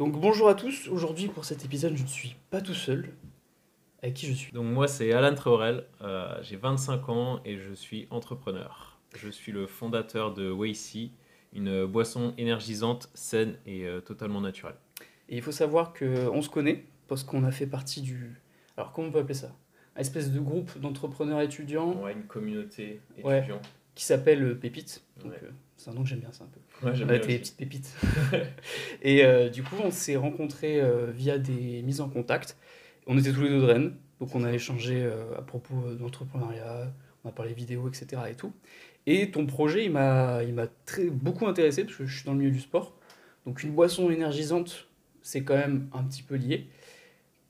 Donc bonjour à tous, aujourd'hui pour cet épisode je ne suis pas tout seul. Avec qui je suis? Donc moi c'est Alan Traorel, euh, j'ai 25 ans et je suis entrepreneur. Je suis le fondateur de Wacy, une boisson énergisante, saine et euh, totalement naturelle. Et il faut savoir qu'on se connaît parce qu'on a fait partie du... Alors comment on peut appeler ça? Un espèce de groupe d'entrepreneurs étudiants Ouais, une communauté Ouais. étudiant. qui s'appelle euh, Pépite. Donc Ouais. euh, c'est un nom que j'aime bien ça un peu. Ouais, j'aime On a bien aussi. petites pépites. et euh, du coup on s'est rencontrés euh, via des mises en contact. On était tous les deux de Rennes, donc on a échangé euh, à propos d'entrepreneuriat, on a parlé vidéo, etc. et tout. Et ton projet, il m'a, il m'a très, beaucoup intéressé parce que je suis dans le milieu du sport. Donc une boisson énergisante, c'est quand même un petit peu lié.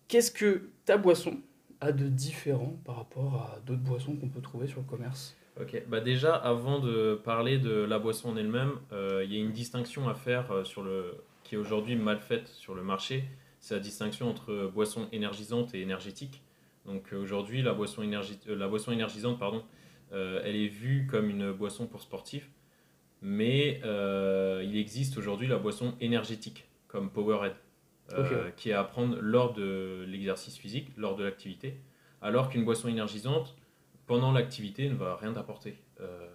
Qu'est-ce que ta boisson a de différent par rapport à d'autres boissons qu'on peut trouver sur le commerce? Ok, bah déjà avant de parler de la boisson en elle-même, euh, il y a une distinction à faire euh, sur le, qui est aujourd'hui mal faite sur le marché. C'est la distinction entre boisson énergisante et énergétique. Donc euh, aujourd'hui, la, boisson énergi- la boisson énergisante, pardon, elle est vue comme une boisson pour sportifs, mais il existe aujourd'hui la boisson énergétique, comme Powerade, qui est à prendre lors de l'exercice physique, lors de l'activité, alors qu'une boisson énergisante, pendant l'activité, ne va rien t'apporter. Euh,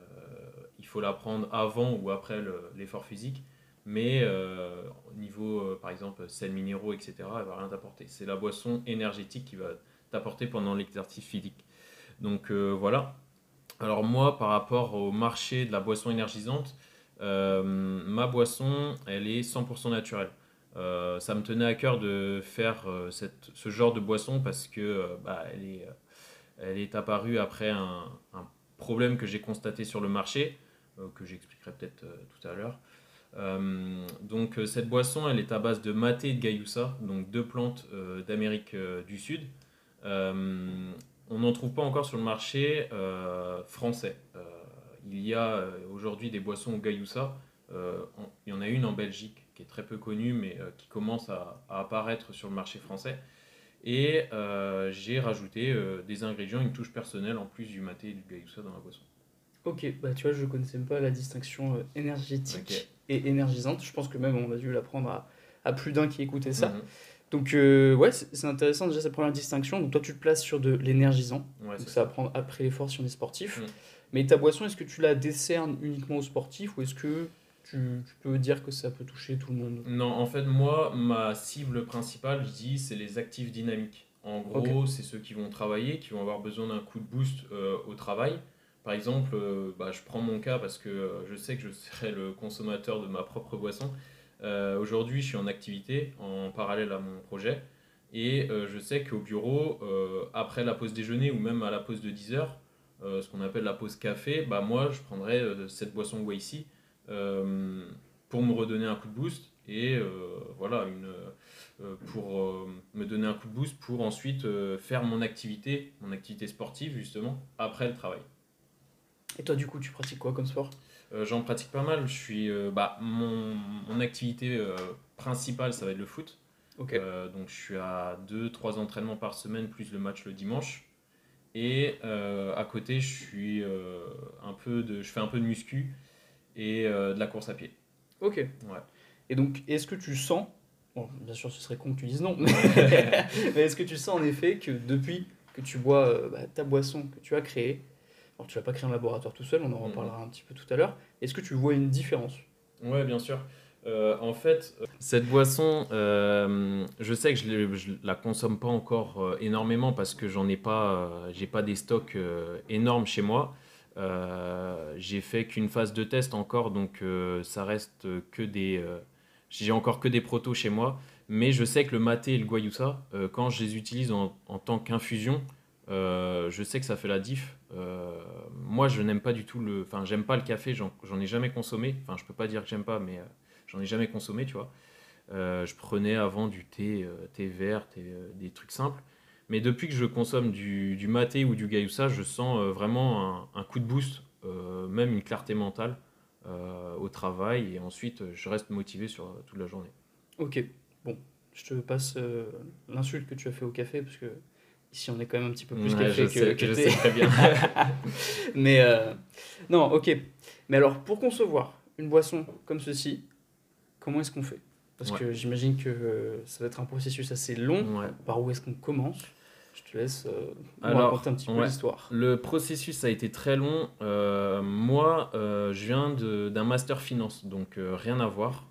il faut la prendre avant ou après le- l'effort physique, mais euh, au niveau, euh, par exemple, sels minéraux, etc., elle va rien t'apporter. C'est la boisson énergétique qui va t'apporter pendant l'exercice physique. Donc euh, voilà. Alors moi, par rapport au marché de la boisson énergisante, ma boisson, elle est 100% naturelle. Ça me tenait à cœur de faire ce genre de boisson parce que bah, elle, est, elle est apparue après un, problème que j'ai constaté sur le marché, euh, que j'expliquerai peut-être euh, tout à l'heure. Euh, donc cette boisson, elle est à base de maté et de gayusa, donc deux plantes d'Amérique du Sud. On n'en trouve pas encore sur le marché français. Il y a aujourd'hui des boissons au gayusa. Il y en a une en Belgique qui est très peu connue, mais qui commence à apparaître sur le marché français. Et euh, j'ai rajouté euh, des ingrédients, une touche personnelle en plus du maté et du gayusa dans la boisson. Ok, bah tu vois, je connaissais même pas la distinction euh, énergétique et énergisante. Je pense que même on a dû l'apprendre à, à plus d'un qui écoutait ça. Mhm. Donc ouais, c'est intéressant déjà cette première distinction. Donc toi tu te places sur de l'énergisant. Ouais, Donc ça va prendre après l'effort si on est sportif. Mm. Mais ta boisson, est-ce que tu la décernes uniquement aux sportifs ou est-ce que tu, tu peux dire que ça peut toucher tout le monde Non, en fait, moi, ma cible principale, je dis, c'est les actifs dynamiques. En gros, c'est ceux qui vont travailler, qui vont avoir besoin d'un coup de boost euh, au travail. Par exemple, euh, bah, je prends mon cas parce que euh, je sais que je serai le consommateur de ma propre boisson. Euh, Aujourd'hui, je suis en activité en parallèle à mon projet. Et je sais qu'au bureau, après la pause déjeuner ou même à la pause de 10 heures, ce qu'on appelle la pause café, bah, moi, je prendrai cette boisson euh, pour me redonner un coup de boost et euh, voilà une euh, pour euh, me donner un coup de boost pour ensuite euh, faire mon activité mon activité sportive justement après le travail. Et toi du coup, tu pratiques quoi comme sport? Euh, j'en pratique pas mal. Je suis euh, bah, mon, mon activité euh, principale ça va être le foot. Euh, donc je suis à 2-3 entraînements par semaine plus le match le dimanche. Et euh, à côté je suis euh, un peu de je fais un peu de muscu et euh, de la course à pied Ok. Ouais. Et donc, est-ce que tu sens, bon, bien sûr, ce serait con que tu dises non, mais mais est-ce que tu sens en effet que depuis que tu bois euh, bah, ta boisson que tu as créée, alors tu l'as pas créée en laboratoire tout seul, on en Mhm. reparlera un petit peu tout à l'heure, est-ce que tu vois une différence? Ouais, bien sûr. Euh, en fait, cette boisson, euh, je sais que je, je la consomme pas encore euh, énormément parce que j'en ai pas, j'ai pas des stocks énormes chez moi. Euh, j'ai fait qu'une phase de test encore, donc euh, ça reste que des, euh, j'ai encore que des protos chez moi. Mais je sais que le maté et le guayusa, quand je les utilise en, en tant qu'infusion, je sais que ça fait la diff. Moi, je n'aime pas du tout le. Enfin, j'aime pas le café, j'en ai jamais consommé. Enfin, je peux pas dire que j'aime pas, mais j'en ai jamais consommé, tu vois. Je prenais avant du thé, thé vert, des trucs simples. Mais depuis que je consomme du, du maté ou du gayusa, je sens euh, vraiment un, un coup de boost, euh, même une clarté mentale euh, au travail. Et ensuite, je reste motivé sur toute la journée. Ok, bon, je te passe l'insulte que tu as fait au café, parce que ici on est quand même un petit peu plus Ouais, café je que, sais, que je sais très bien. Mais non, ok. Mais alors, pour concevoir une boisson comme ceci, comment est-ce qu'on fait? Parce Ouais. que j'imagine que euh, ça va être un processus assez long. Ouais. Par où est-ce qu'on commence? Je te laisse euh, Alors, raconter un petit peu l'histoire. Le processus a été très long. Euh, moi, euh, je viens d'un master finance, donc rien à voir.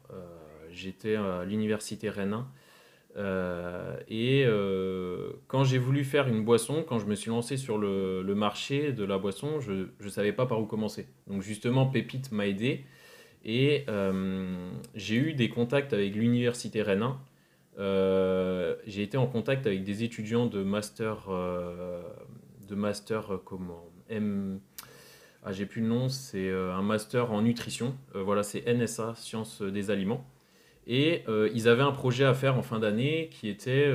J'étais à l'université Rennes 1. Euh, et euh, quand j'ai voulu faire une boisson, quand je me suis lancé sur le, le marché de la boisson, je ne savais pas par où commencer. Donc justement, Pépite m'a aidé. Et euh, j'ai eu des contacts avec l'université Rennes 1. Euh, j'ai été en contact avec des étudiants de master, euh, de master comment M, ah, j'ai plus le nom, c'est un master en nutrition. Voilà, c'est NSA, sciences des aliments. Et ils avaient un projet à faire en fin d'année qui était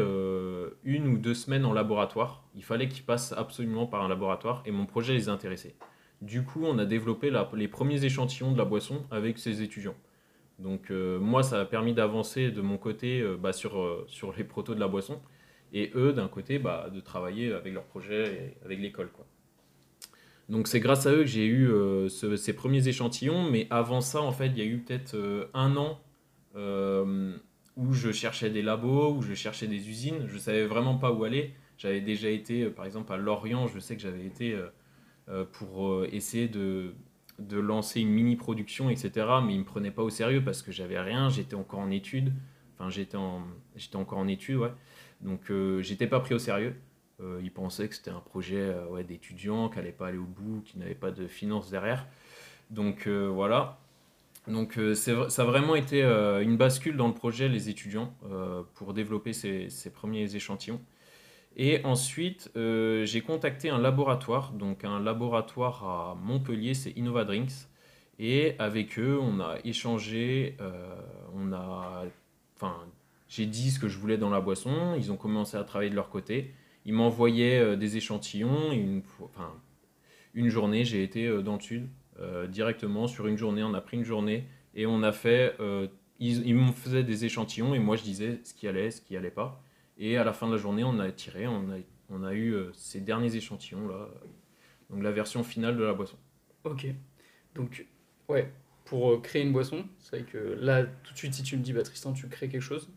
une ou deux semaines en laboratoire. Il fallait qu'ils passent absolument par un laboratoire et mon projet les intéressait. Du coup, on a développé les premiers échantillons de la boisson avec ces étudiants. Donc euh, moi, ça a permis d'avancer de mon côté euh, bah, sur, euh, sur les protos de la boisson et eux, d'un côté, bah, de travailler avec leur projet et avec l'école. Donc c'est grâce à eux que j'ai eu ce- ces premiers échantillons, mais avant ça, en fait, il y a eu peut-être un an où je cherchais des labos, où je cherchais des usines. Je savais vraiment pas où aller. J'avais déjà été, par exemple, à Lorient, je sais que j'avais été pour euh, essayer de, de lancer une mini-production, etc. Mais ils ne me prenaient pas au sérieux parce que j'avais rien, j'étais encore en études. Enfin, j'étais, en, j'étais encore en études, ouais. Donc, euh, j'étais pas pris au sérieux. Euh, ils pensaient que c'était un projet euh, ouais, d'étudiants, qui n'allait pas aller au bout, qui n'avait pas de finances derrière. Donc, euh, voilà. Donc, euh, ça a vraiment été euh, une bascule dans le projet, les étudiants, euh, pour développer ces, ces premiers échantillons. Et ensuite, euh, j'ai contacté un laboratoire, donc un laboratoire à Montpellier, c'est Innova Drinks. Et avec eux, on a échangé, euh, on a, enfin, j'ai dit ce que je voulais dans la boisson. Ils ont commencé à travailler de leur côté. Ils m'envoyaient euh, des échantillons. Une, enfin, une journée, j'ai été dans le sud directement sur une journée. On a pris une journée et on a fait. ils ils me faisaient des échantillons et moi je disais ce qui allait, ce qui allait pas. Et à la fin de la journée, on a tiré, on a, on a eu euh, ces derniers échantillons là, euh, donc la version finale de la boisson. Ok. Donc, ouais, pour euh, créer une boisson, c'est vrai que là, tout de suite, si tu me dis, bah Tristan, tu crées quelque chose,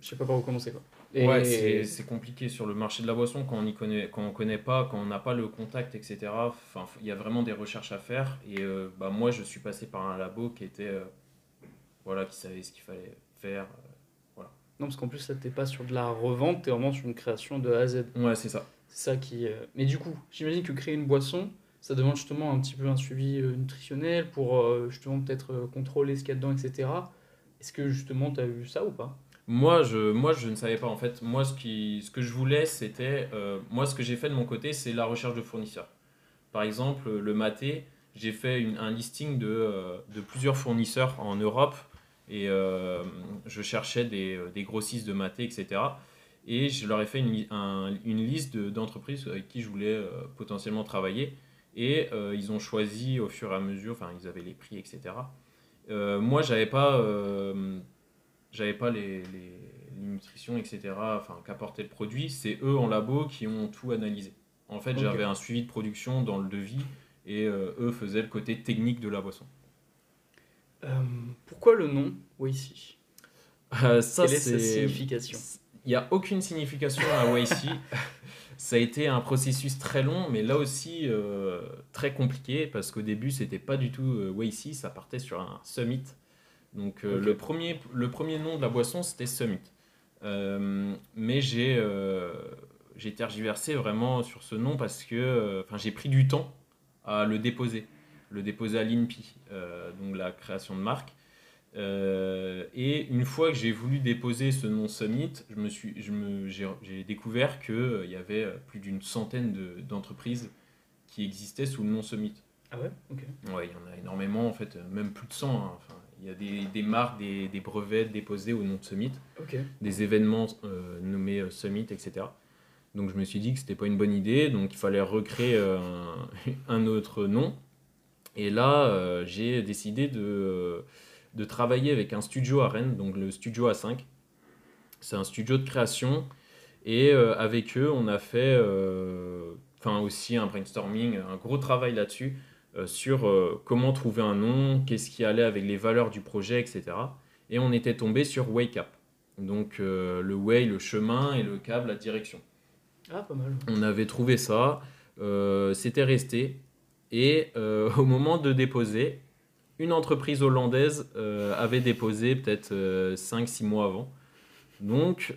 je sais pas par où commencer quoi. Et- Ouais, c'est c'est compliqué sur le marché de la boisson quand on y connaît, quand on connaît pas, quand on n'a pas le contact, etc. Enfin, il y a vraiment des recherches à faire. Et euh, bah, moi, je suis passé par un labo qui était, euh, voilà, qui savait ce qu'il fallait faire. Non, parce qu'en plus, là, t'es pas sur de la revente, t'es vraiment sur une création de A à Z. Ouais, c'est ça. C'est ça qui. euh, Mais du coup, j'imagine que créer une boisson, ça demande justement un petit peu un suivi euh, nutritionnel pour euh, justement peut-être contrôler ce qu'il y a dedans, etc. Est-ce que justement, t'as eu ça ou pas? Moi je, moi, je ne savais pas en fait. Moi, ce, qui, ce que je voulais, c'était. euh, moi, ce que j'ai fait de mon côté, c'est la recherche de fournisseurs. Par exemple, le maté, j'ai fait une- un listing de, euh, de plusieurs fournisseurs en Europe et euh, je cherchais des, euh, des grossistes de maté, etc. Et je leur ai fait une, un- une liste de- d'entreprises avec qui je voulais euh, potentiellement travailler. Et ils ont choisi au fur et à mesure, enfin, ils avaient les prix, etc. Moi, j'avais pas. j'avais pas les, les, nutritions, etc., enfin, qu'apportait le produit. C'est eux en labo qui ont tout analysé. En fait, j'avais un suivi de production dans le devis et euh, eux faisaient le côté technique de la boisson. Euh, Pourquoi le nom Waisi Euh, ça, Quelle est sa signification? Il n'y a aucune signification à YC. ça a été un processus très long, mais là aussi euh, très compliqué parce qu'au début, c'était pas du tout euh, YC, ça partait sur un summit. Donc euh, le, premier, le premier nom de la boisson, c'était Summit. Mais j'ai j'ai tergiversé vraiment sur ce nom parce que j'ai pris du temps à le déposer. Le déposer à l'INPI, euh, donc la création de marque. Euh, et une fois que j'ai voulu déposer ce nom Summit, je me suis, je me, j'ai, découvert qu'il y avait euh, plus d'une centaine de- d'entreprises qui existaient sous le nom Summit. Ah ouais? Ok. Ouais, il y en a énormément, en fait, euh, même plus de 100. hein. Enfin, il y a des, des marques, des, des brevets déposés au nom de Summit, des événements euh, nommés euh, Summit, etc. Donc je me suis dit que c'était pas une bonne idée, donc il fallait recréer euh, un, un autre nom. Et là, euh, j'ai décidé de, euh, de travailler avec un studio à Rennes, donc le studio A5. C'est un studio de création. Et euh, avec eux, on a fait enfin aussi un brainstorming, un gros travail là-dessus, euh, sur euh, comment trouver un nom, qu'est-ce qui allait avec les valeurs du projet, etc. Et on était tombé sur Wake Up. Donc euh, le way, le chemin et le câble, la direction. Ah, pas mal. On avait trouvé ça, c'était resté. Et euh, au moment de déposer, une entreprise hollandaise euh, avait déposé peut-être 5-6 mois avant. Donc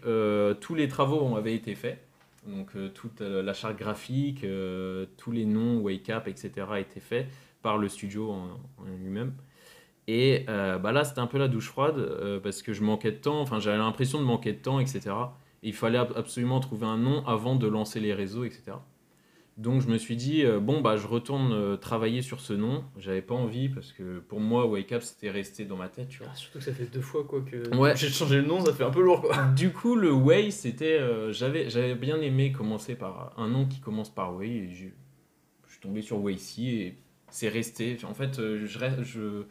tous les travaux avaient été faits. Donc toute la charte graphique, tous les noms, Wake Up, etc. étaient faits par le studio en, lui-même. Et bah là, c'était un peu la douche froide parce que je manquais de temps, enfin j'avais l'impression de manquer de temps, etc il fallait absolument trouver un nom avant de lancer les réseaux, etc. Donc je me suis dit, euh, bon, bah, je retourne euh, travailler sur ce nom. J'avais pas envie parce que pour moi, Wake Up, c'était resté dans ma tête. Tu vois. Ah, surtout que ça fait deux fois quoi, que ouais. j'ai changé le nom, ça fait un peu lourd. Quoi. Du coup, le Way, c'était. Euh, j'avais, j'avais bien aimé commencer par un nom qui commence par Way. Et je, je suis tombé sur Way ici et c'est resté. En fait, je, je,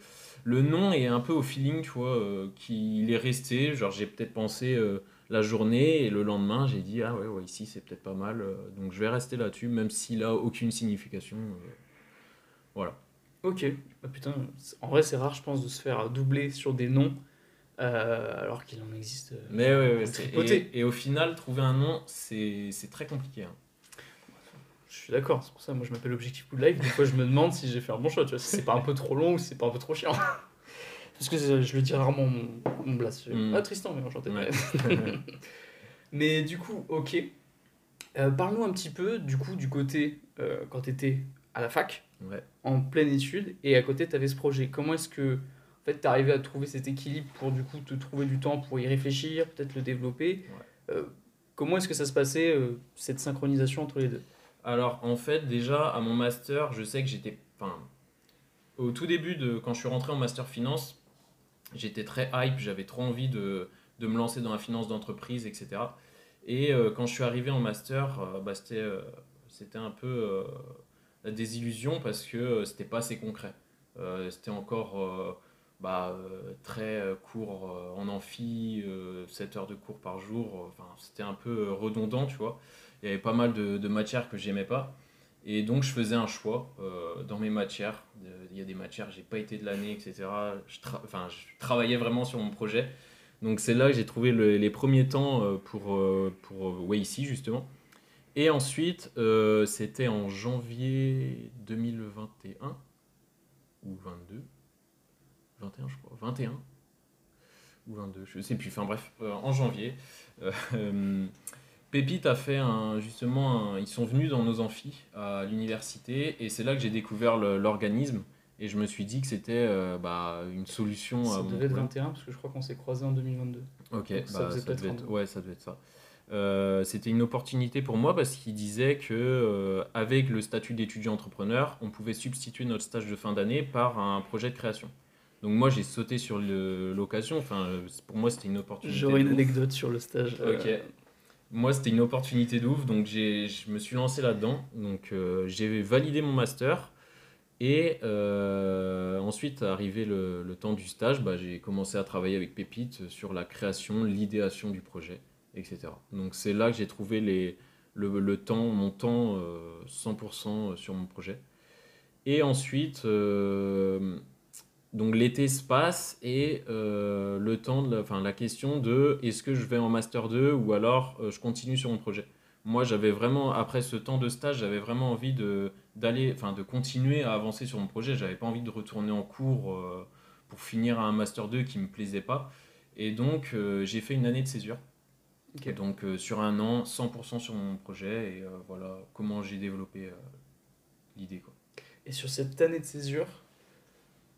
le nom est un peu au feeling, tu vois, qu'il est resté. Genre, j'ai peut-être pensé la journée et le lendemain j'ai dit ah ouais, ouais ici c'est peut-être pas mal euh, donc je vais rester là-dessus même s'il a aucune signification euh, voilà. Ok. Ah, putain en vrai c'est rare je pense de se faire doubler sur des noms euh, alors qu'il en existe mais ouais, ouais et, et, au final trouver un nom c'est très compliqué hein. je suis d'accord c'est pour ça moi je m'appelle Objectif Good Life des fois je me demande si j'ai fait un bon choix tu vois si c'est pas un peu trop long ou si c'est pas un peu trop chiant parce que je le dis rarement mon, mon mm. Ah, Tristan, mais enchanté. mais du coup, ok. Euh, Parle-nous un petit peu, du coup, du côté, euh, quand tu étais à la fac, en pleine étude, et à côté, tu avais ce projet. Comment est-ce que en fait, tu arrivé à trouver cet équilibre pour, du coup, te trouver du temps pour y réfléchir, peut-être le développer? Euh, Comment est-ce que ça se passait, euh, cette synchronisation entre les deux? Alors, en fait, déjà, à mon master, je sais que j'étais... Enfin, au tout début, de, quand je suis rentré en master finance, j'étais très hype, j'avais trop envie de, de, me lancer dans la finance d'entreprise, etc. Et euh, quand je suis arrivé en master, euh, bah, c'était, euh, c'était un peu la désillusion parce que c'était pas assez concret. c'était encore bah, très court en amphi, 7 heures de cours par jour. C'était un peu redondant, tu vois. Il y avait pas mal de, de matières que j'aimais pas. Et donc, je faisais un choix euh, dans mes matières. Il y a des matières, j'ai pas été de l'année, etc. Je, enfin, je travaillais vraiment sur mon projet. Donc, c'est là que j'ai trouvé les premiers temps euh, pour, euh, pour ici justement. Et ensuite, c'était en janvier 2021 ou 22 21, je crois. 21 ou 22, je sais plus. Enfin, bref, en janvier. Pépite a fait un, justement, ils sont venus dans nos amphis à l'université et c'est là que j'ai découvert l'organisme et je me suis dit que c'était euh, bah, une solution. Ça devait être 21 parce que je crois qu'on s'est croisés en 2022. Ok, ça, bah, devait être, ouais, ça devait être ça. Euh, c'était une opportunité pour moi parce qu'il disait que euh, avec le statut d'étudiant entrepreneur, on pouvait substituer notre stage de fin d'année par un projet de création. Donc moi j'ai sauté sur l'occasion. Enfin, pour moi c'était une opportunité. J'aurais une anecdote sur le stage. Ok moi, c'était une opportunité de ouf, donc je me suis lancé là-dedans. Donc, euh, j'ai validé mon master. Et euh, ensuite, arrivé le, le, temps du stage, bah, j'ai commencé à travailler avec Pépite sur la création, l'idéation du projet, etc. Donc, c'est là que j'ai trouvé les, le, le, temps, mon temps 100% euh, sur mon projet. Et ensuite, donc l'été se passe et euh, le temps de la, enfin, la question de est-ce que je vais en master 2 ou alors euh, je continue sur mon projet. Moi, j'avais vraiment après ce temps de stage, j'avais vraiment envie de d'aller enfin de continuer à avancer sur mon projet, j'avais pas envie de retourner en cours euh, pour finir à un master 2 qui me plaisait pas et donc j'ai fait une année de césure. Donc sur un an, 100% sur mon projet et voilà comment j'ai développé l'idée quoi. Et sur cette année de césure,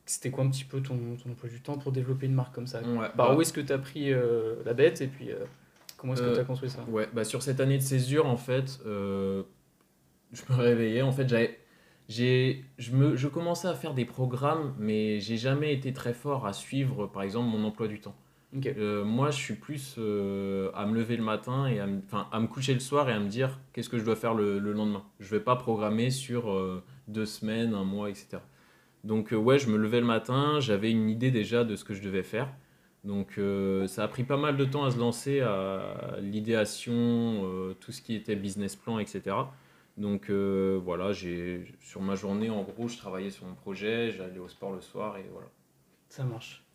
c'était quoi un petit peu ton, ton, emploi du temps pour développer une marque comme ça bah, bah, Où est-ce que tu as pris euh, la bête et puis euh, comment est-ce que tu as euh, construit ça Ouais, bah, sur cette année de césure, en fait, je me réveillais. En fait, j'avais. J'ai, je, me, je commençais à faire des programmes, mais j'ai jamais été très fort à suivre, par exemple, mon emploi du temps. moi, je suis plus à me lever le matin et à me, à me coucher le soir et à me dire qu'est-ce que je dois faire le, le lendemain? Je vais pas programmer sur deux semaines, un mois, etc. Donc euh, ouais, je me levais le matin, j'avais une idée déjà de ce que je devais faire. Donc euh, ça a pris pas mal de temps à se lancer à l'idéation, euh, tout ce qui était business plan, etc. Donc voilà, j'ai sur ma journée en gros, je travaillais sur mon projet, j'allais au sport le soir et voilà. Ça marche.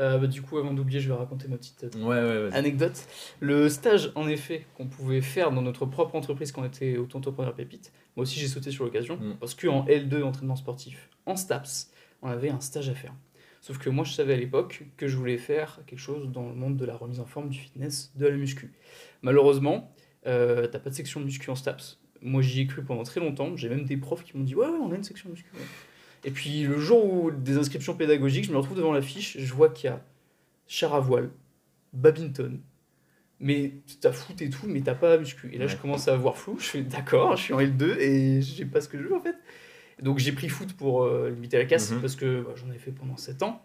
Euh, bah, du coup, avant d'oublier, je vais raconter ma petite euh, Ouais, ouais, vas-y. anecdote. Le stage, en effet, qu'on pouvait faire dans notre propre entreprise quand on était auto-entrepreneur pépite, moi aussi j'ai sauté sur l'occasion, Mm. parce qu'en L2, entraînement sportif, en STAPS, on avait un stage à faire. Sauf que moi, je savais à l'époque que je voulais faire quelque chose dans le monde de la remise en forme, du fitness, de la muscu. Malheureusement, euh, t'as pas de section muscu en STAPS. Moi, j'y ai cru pendant très longtemps. J'ai même des profs qui m'ont dit Ouais, ouais, on a une section muscu. Et puis, le jour où des inscriptions pédagogiques, je me retrouve devant la fiche, je vois qu'il y a char à voile, badminton, mais t'as foot et tout, mais t'as pas muscu. Et là, je commence à avoir flou. Je fais D'accord, je suis en L2 et je sais pas ce que je veux en fait. Donc, j'ai pris foot pour euh, limiter la casse Mhm. parce que bah, j'en ai fait pendant 7 ans.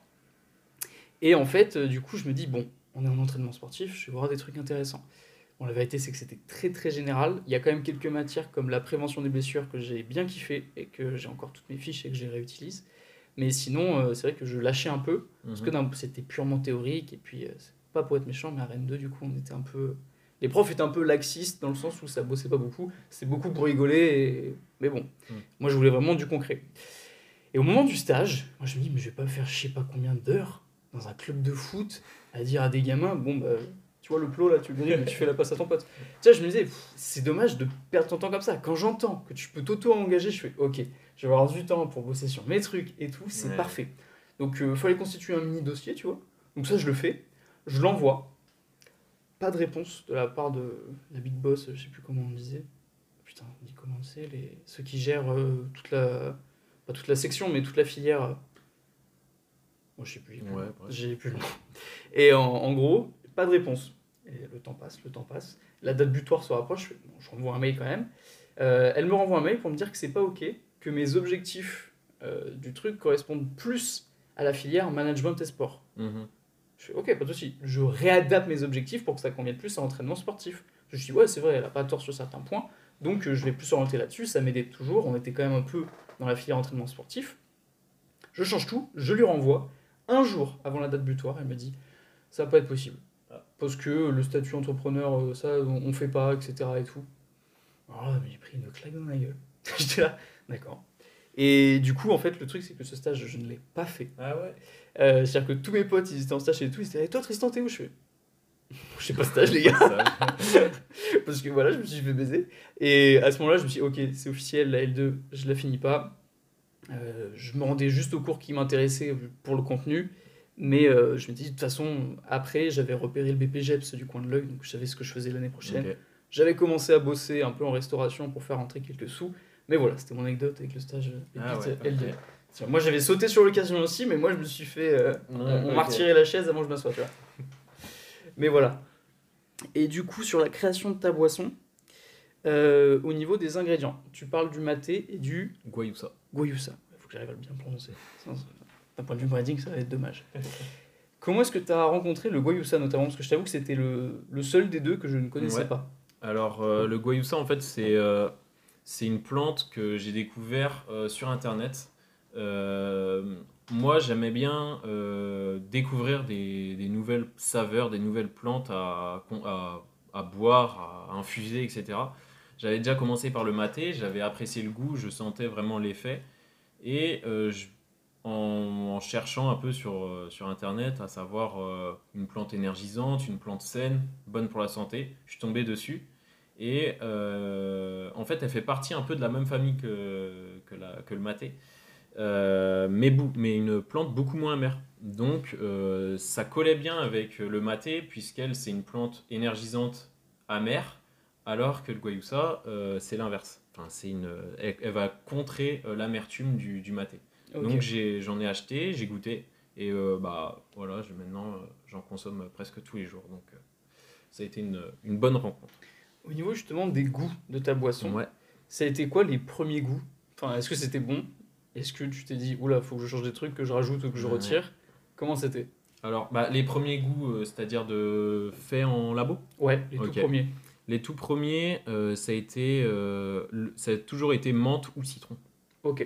Et en fait, euh, du coup, je me dis Bon, on est en entraînement sportif, je vais voir des trucs intéressants. Bon, la vérité, c'est que c'était très très général. Il y a quand même quelques matières comme la prévention des blessures que j'ai bien kiffé et que j'ai encore toutes mes fiches et que je les réutilise. Mais sinon, euh, c'est vrai que je lâchais un peu parce que Mhm. c'était purement théorique et puis euh, pas pour être méchant, mais à Rennes 2, du coup, on était un peu. Les profs étaient un peu laxistes dans le sens où ça bossait pas beaucoup. C'est beaucoup pour rigoler, et... mais bon, Mm. moi je voulais vraiment du concret. Et au moment du stage, moi je me dis, mais je vais pas faire je sais pas combien d'heures dans un club de foot à dire à des gamins, bon bah, tu vois le plot là, tu le dribbles, tu fais la passe à ton pote. Tu vois, je me disais, c'est dommage de perdre ton temps comme ça. Quand j'entends que tu peux t'auto-engager, je fais, ok, je vais avoir du temps pour bosser sur mes trucs et tout, c'est Ouais. parfait. Donc il fallait constituer un mini dossier, tu vois. Donc ça, je le fais, je l'envoie. Pas de réponse de la part de la big boss, je sais plus comment on disait. Putain, on dit comment c'est, les... ceux qui gèrent euh, toute la. Pas toute la section, mais toute la filière. euh. Moi, je sais plus. Ouais. J'ai plus le nom. Et en, en gros, pas de réponse. Et le temps passe, le temps passe. La date butoir se rapproche. Je, fais, bon, je renvoie un mail quand même. Euh, elle me renvoie un mail pour me dire que c'est pas ok, que mes objectifs euh, du truc correspondent plus à la filière management et sport. Mhm. Je fais ok, pas de souci. Je réadapte mes objectifs pour que ça convienne plus à l'entraînement sportif. Je me dit, ouais, c'est vrai, elle a pas tort sur certains points. Donc euh, je vais plus orienter là-dessus. Ça m'aidait toujours. On était quand même un peu dans la filière entraînement sportif. Je change tout, je lui renvoie. Un jour avant la date butoir, elle me dit, ça va pas être possible. Parce que le statut entrepreneur, euh, ça, on, on fait pas, etc. et tout. Alors là, j'ai pris une claque dans la gueule. J'étais là, d'accord. Et du coup, en fait, le truc, c'est que ce stage, je ne l'ai pas fait. Ah ouais? Euh, C'est-à-dire que tous mes potes, ils étaient en stage et tout, ils étaient là, Et toi Tristan, t'es où? Je fais, je sais pas stage, les gars. Parce que voilà, je me suis fait baiser. Et à ce moment-là, je me suis dit, ok, c'est officiel, la L2, je la finis pas. Euh, je me rendais juste au cours qui m'intéressait pour le contenu. Mais euh, je me dis, de toute façon, après, j'avais repéré le BPGEPS du coin de l'œil, donc je savais ce que je faisais l'année prochaine. J'avais commencé à bosser un peu en restauration pour faire rentrer quelques sous. Mais voilà, c'était mon anecdote avec le stage euh, Ah Pépite ouais, L2. ok. Tiens, Moi, j'avais sauté sur l'occasion aussi, mais moi, je me suis fait. euh, on m'a retiré la chaise avant que je m'assoie, tu vois. Mais voilà. Et du coup, sur la création de ta boisson, euh, au niveau des ingrédients, tu parles du maté et du Guayusa. guayusa. Il faut que j'arrive à le bien prononcer. D'un point de vue branding, ça va être dommage. Comment est-ce que tu as rencontré le guayusa notamment? Parce que je t'avoue que c'était le, le seul des deux que je ne connaissais Ouais. pas. Alors, euh, le guayusa, en fait, c'est euh, c'est une plante que j'ai découvert euh, sur Internet. Euh, moi, j'aimais bien euh, découvrir des, des nouvelles saveurs, des nouvelles plantes à, à, à boire, à infuser, etc. J'avais déjà commencé par le maté, j'avais apprécié le goût, je sentais vraiment l'effet. Et euh, je- en, cherchant un peu sur, euh, sur Internet, à savoir euh, une plante énergisante, une plante saine, bonne pour la santé, je suis tombé dessus. Et euh, en fait, elle fait partie un peu de la même famille que, que, la- le maté, mais, une plante beaucoup moins amère. Donc, ça collait bien avec le maté, puisqu'elle, c'est une plante énergisante amère, alors que le guayusa, c'est l'inverse. Enfin, une, elle, elle va contrer l'amertume du, du maté. Donc j'en ai, acheté, j'ai goûté et euh, bah voilà, je, maintenant euh, j'en consomme presque tous les jours. Donc euh, ça a été une, une bonne rencontre. Au niveau justement des goûts de ta boisson, Ouais. ça a été quoi les premiers goûts? Enfin, est-ce que c'était bon? Est-ce que tu t'es dit, oula, faut que je change des trucs, que je rajoute ou que je Ouais. retire? Comment c'était? Alors bah, les premiers goûts, euh, c'est-à-dire de fait en labo? Ouais, les tout premiers. Les tout premiers, euh, ça a été, euh, le- ça a toujours été menthe ou citron. Ok.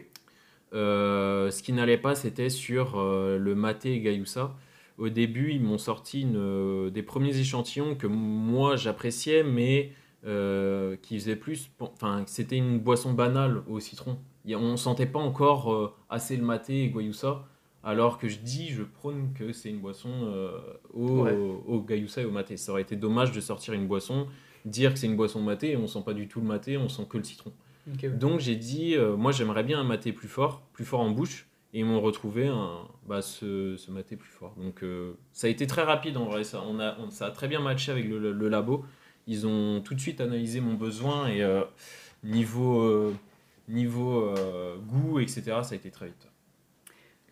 Euh, ce qui n'allait pas, c'était sur euh, le maté et Gayusa. Au début, ils m'ont sorti une, euh, des premiers échantillons que moi j'appréciais, mais euh, qui faisaient plus. Enfin, c'était une boisson banale au citron. A- On sentait pas encore euh, assez le maté et Guayusa, alors que je dis, je prône que c'est une boisson au, Ouais. au et au maté. Ça aurait été dommage de sortir une boisson, dire que c'est une boisson maté, et on sent pas du tout le maté, on sent que le citron. Ouais. Donc j'ai dit, euh, moi j'aimerais bien un maté plus fort, plus fort en bouche, et ils m'ont retrouvé un, bah, ce, ce maté plus fort. Donc euh, ça a été très rapide en vrai, ça, on a, on- ça a très bien matché avec le, le- le labo. Ils ont tout de suite analysé mon besoin et euh, niveau, niveau goût, etc., ça a été très vite.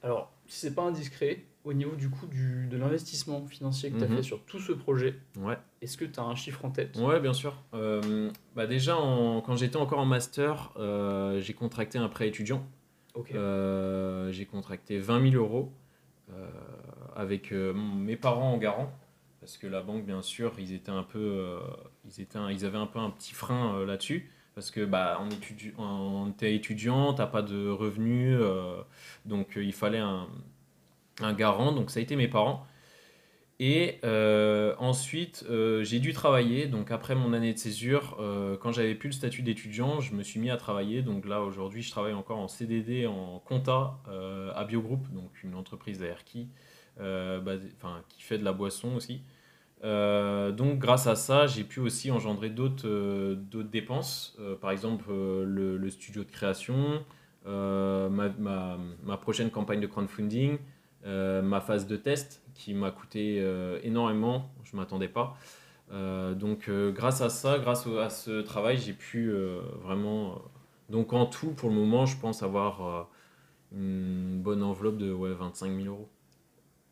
Alors, si c'est pas indiscret, au niveau du coût du, de l'investissement financier que tu as Mhm. fait sur tout ce projet, Ouais. est-ce que tu as un chiffre en tête? Ouais, bien sûr. Euh, bah déjà, en- quand j'étais encore en master, euh, j'ai contracté un prêt étudiant. Ok. Euh, j'ai contracté 20 000 euros avec mes parents en garant. Parce que la banque, bien sûr, ils étaient un peu, ils étaient, un- ils avaient un peu un petit frein là-dessus. Parce que bah, en étudi- en, t'es étudiant, t'as pas de revenus, euh, donc euh, il fallait un, un garant. Donc ça a été mes parents. Et euh, ensuite, euh, j'ai dû travailler. Donc après mon année de césure, euh, quand j'avais plus le statut d'étudiant, je me suis mis à travailler. Donc là, aujourd'hui, je travaille encore en CDD, en compta à Biogroup, donc une entreprise basée- enfin, qui fait de la boisson aussi. Donc grâce à ça, j'ai pu aussi engendrer d'autres dépenses. Par exemple, le, le studio de création, ma, ma- ma prochaine campagne de crowdfunding, ma phase de test qui m'a coûté euh, énormément, je ne m'attendais pas. Euh, donc euh, grâce à ça, grâce à ce travail, j'ai pu euh, vraiment... euh, donc en tout, pour le moment, je pense avoir euh, une bonne enveloppe de ouais, 25 000 euros.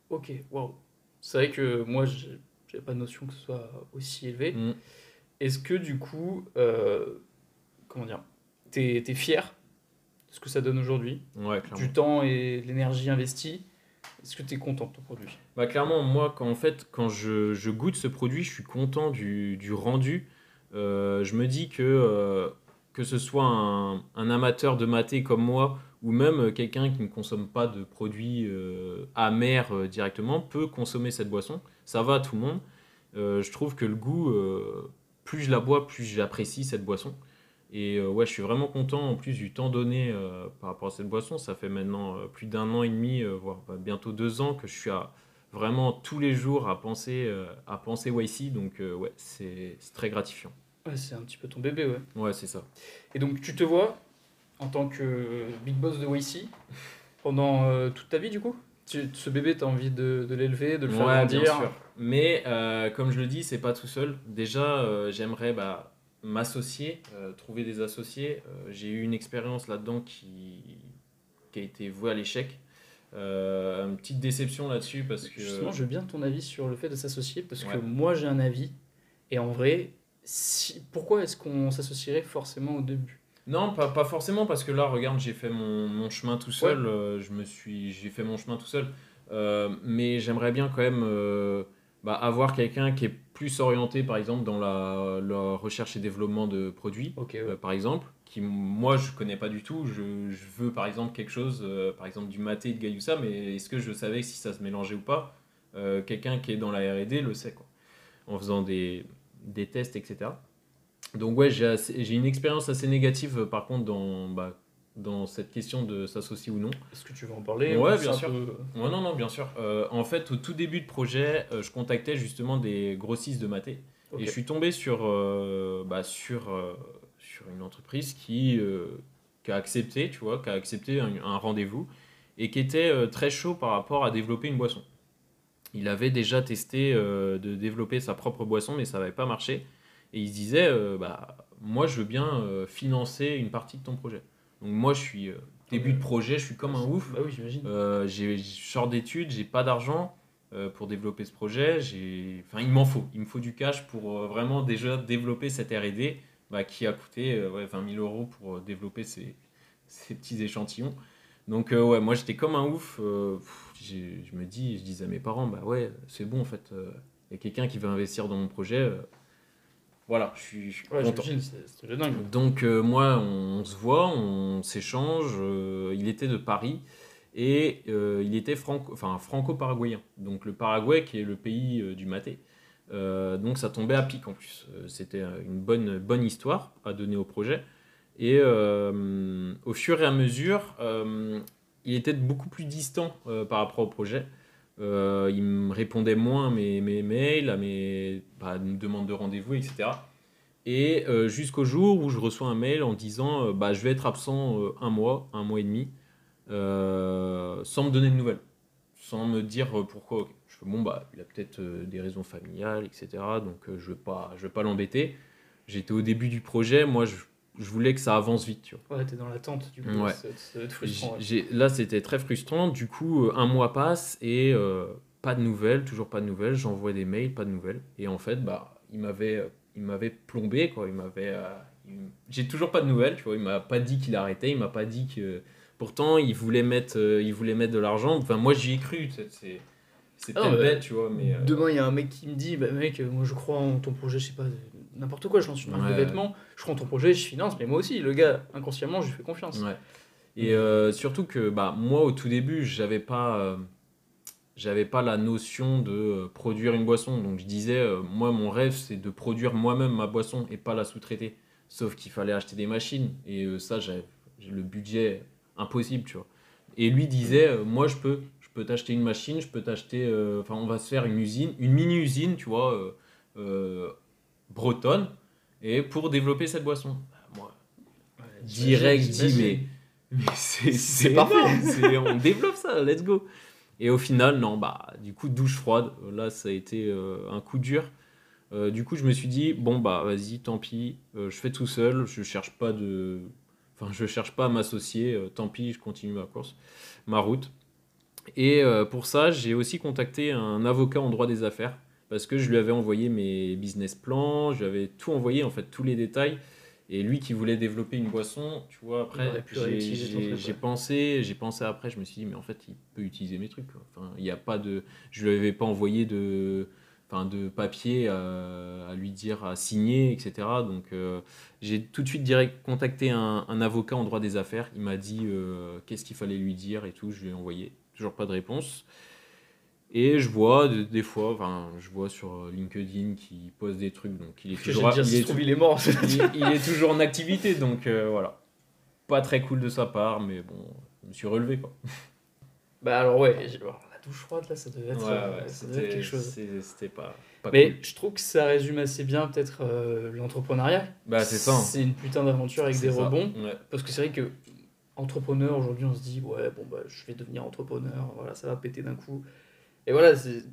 Ok, waouh. C'est vrai que moi, j'ai- j'avais pas de notion que ce soit aussi élevé. Mm. Est-ce que du coup, euh, comment dire, t'es es fier de ce que ça donne aujourd'hui, Ouais, du temps et de l'énergie investie? Est-ce que tu es content de ton produit? Bah clairement, moi, quand, en fait, quand je, goûte ce produit, je suis content du, du rendu. Euh, je me dis que euh, que ce soit un, amateur de maté comme moi, ou même quelqu'un qui ne consomme pas de produits euh, amers directement, peut consommer cette boisson. Ça va à tout le monde. Je trouve que le goût, plus je la bois, plus j'apprécie cette boisson. Et euh, ouais, je suis vraiment content en plus du temps donné euh, par rapport à cette boisson. Ça fait maintenant euh, plus d'un an et demi, voire bah, bientôt deux ans que je suis à, vraiment tous les jours à penser, à penser YC. Donc ouais, c'est très gratifiant. Ouais, c'est un petit peu ton bébé, ouais. Ouais, c'est ça. Et donc, tu te vois en tant que big boss de YC pendant toute ta vie, du coup? Tu- Ce bébé, tu as envie de, de l'élever, de le faire Ouais, grandir? bien sûr. Mais comme je le dis, c'est pas tout seul. Déjà, j'aimerais bah, m'associer, euh, trouver des associés. Euh, J'ai eu une expérience là-dedans qui, qui a été vouée à l'échec. Euh, une petite déception là-dessus parce que. Justement, je veux bien ton avis sur le fait de s'associer parce que moi j'ai un avis et en vrai, si... pourquoi est-ce qu'on s'associerait forcément au début? Non, pas, pas forcément, parce que là, regarde, j'ai fait mon, mon chemin tout seul. euh, je me suis, j'ai fait mon chemin tout seul. Euh, mais j'aimerais bien quand même bah, avoir quelqu'un qui est plus orienté, par exemple, dans la, la recherche et développement de produits, euh, par exemple, qui moi je connais pas du tout. Je, je veux par exemple quelque chose, euh, par exemple du maté et de Gayusa, mais est-ce que je savais si ça se mélangeait ou pas? Euh, Quelqu'un qui est dans la R&D le sait, quoi, en faisant des, des tests, etc. Donc ouais, j'ai une expérience assez négative par contre dans, bah, dans cette question de s'associer ou non. Est-ce que tu veux en parler Ouais, bien sûr. peu- Ouais, non, non, bien sûr. Euh, en fait, au tout début de projet, euh, je contactais justement des grossistes de maté. Et je suis tombé sur, euh, bah, sur, sur une entreprise qui, qui a accepté, tu vois, qui a accepté un, un rendez-vous et qui était très chaud par rapport à développer une boisson. Il avait déjà testé de développer sa propre boisson, mais ça n'avait pas marché. Et il se disait, bah, moi, je veux bien financer une partie de ton projet. Donc moi, je suis euh, début de projet, je suis comme un ouf. Bah oui, j'imagine. Euh, j'ai je sors d'études, j'ai pas d'argent euh, pour développer ce projet. J'ai, enfin, il m'en faut. Il me faut du cash pour euh, vraiment déjà développer cette R&D bah, qui a coûté euh, ouais, 20 000 euros pour euh, développer ces, ces petits échantillons. Donc euh, ouais, moi j'étais comme un ouf. euh, pff, j'ai- je me dis, je disais à mes parents, bah ouais, c'est bon en fait. Il y a quelqu'un qui veut investir dans mon projet. euh, voilà, je suis, je suis Ouais, content. c'est dingue. Donc euh, moi, on, on se voit, on s'échange. euh, il était de Paris et euh, il était franco, enfin, franco-paraguayen. Donc le Paraguay qui est le pays euh, du maté. Euh, donc ça tombait à pic en plus. Euh, C'était une bonne, bonne histoire à donner au projet. Et euh, au fur et à mesure, euh, il était beaucoup plus distant euh, par rapport au projet. Euh, il me répondait moins à mes, mails, à mes bah, demandes de rendez-vous, etc. Et euh, jusqu'au jour où je reçois un mail en disant euh, bah, je vais être absent un mois, un mois et demi, sans me donner de nouvelles, sans me dire pourquoi. bon, bah, il a peut-être des raisons familiales, etc. Donc je ne vais pas, pas l'embêter. J'étais au début du projet, moi je, je voulais que ça avance vite. Tu vois. Ouais, t'es dans l'attente, du coup. Ouais. Ça, ça doit être frustrant. ouais. J'ai- Là, c'était très frustrant. Du coup, euh, un mois passe et euh, pas de nouvelles, toujours pas de nouvelles. J'envoie des mails, pas de nouvelles. Et en fait, bah, il m'avait, euh, il m'avait plombé, quoi. Il m'avait, euh, il m- j'ai toujours pas de nouvelles, tu vois. Il m'a pas dit qu'il arrêtait. Il m'a pas dit que. Pourtant, il voulait mettre, euh, il voulait mettre de l'argent. Enfin, moi, j'y ai cru. C'est, c'est Ah, bête, tu vois, mais. Demain, il y a un mec qui me dit, bah mec, moi je crois en ton projet, je sais pas, n'importe quoi, je lance une marque de Ouais. vêtements, je en ton projet, je finance, mais moi aussi, le gars, inconsciemment, je lui fais confiance. Ouais. Et euh, surtout que bah, moi, au tout début, j'avais pas, euh, j'avais pas la notion de euh, produire une boisson. Donc je disais, moi, mon rêve, c'est de produire moi-même ma boisson et pas la sous-traiter. Sauf qu'il fallait acheter des machines. Et ça, j'avais j'ai le budget impossible, tu vois. Et lui disait, moi, je peux. Je peux t'acheter une machine, je peux t'acheter... Enfin, on va se faire une usine, une mini-usine, tu vois, euh, bretonne, et pour développer cette boisson. Bah, moi, direct, j'imagine. mais, mais c'est parfait. on développe ça, let's go. Et au final, non, bah, du coup, douche froide, là, ça a été euh, un coup dur. Euh, du coup, je me suis dit, bon, bah, vas-y, tant pis, euh, je fais tout seul, je cherche pas de. Enfin, je cherche pas à m'associer, tant pis, je continue ma course, ma route. Et pour ça, j'ai aussi contacté un avocat en droit des affaires parce que je lui avais envoyé mes business plans, je lui avais tout envoyé, en fait, tous les détails. Et lui qui voulait développer une boisson, tu vois, après, j'ai- pensé, j'ai pensé après, je me suis dit, mais en fait, il peut utiliser mes trucs. quoi. Enfin, il n'y a pas de. Je lui avais pas envoyé de. Enfin, de papier à, à lui dire à signer, etc. Donc, euh, j'ai tout de suite direct contacté un, un avocat en droit des affaires. Il m'a dit euh, qu'est-ce qu'il fallait lui dire et tout. Je lui ai envoyé. Toujours pas de réponse. Et je vois de- des fois, enfin, je vois sur LinkedIn qui pose des trucs. Donc, il est toujours, il si est il est mort. il, il est toujours en activité, donc euh, voilà. Pas très cool de sa part, mais bon, je me suis relevé quoi. bah alors, ouais, alors, la douche froide, là, ça devait être, Ouais, euh, ouais, ça devait être c'était- quelque chose. C'était pas, pas Mais cool. je trouve que ça résume assez bien, peut-être, euh, l'entrepreneuriat. Bah, c'est ça. hein. C'est une putain d'aventure avec des ça. rebonds. Ouais. Parce que c'est vrai que entrepreneur aujourd'hui on se dit ouais bon bah je vais devenir entrepreneur voilà ça va péter d'un coup et voilà c'est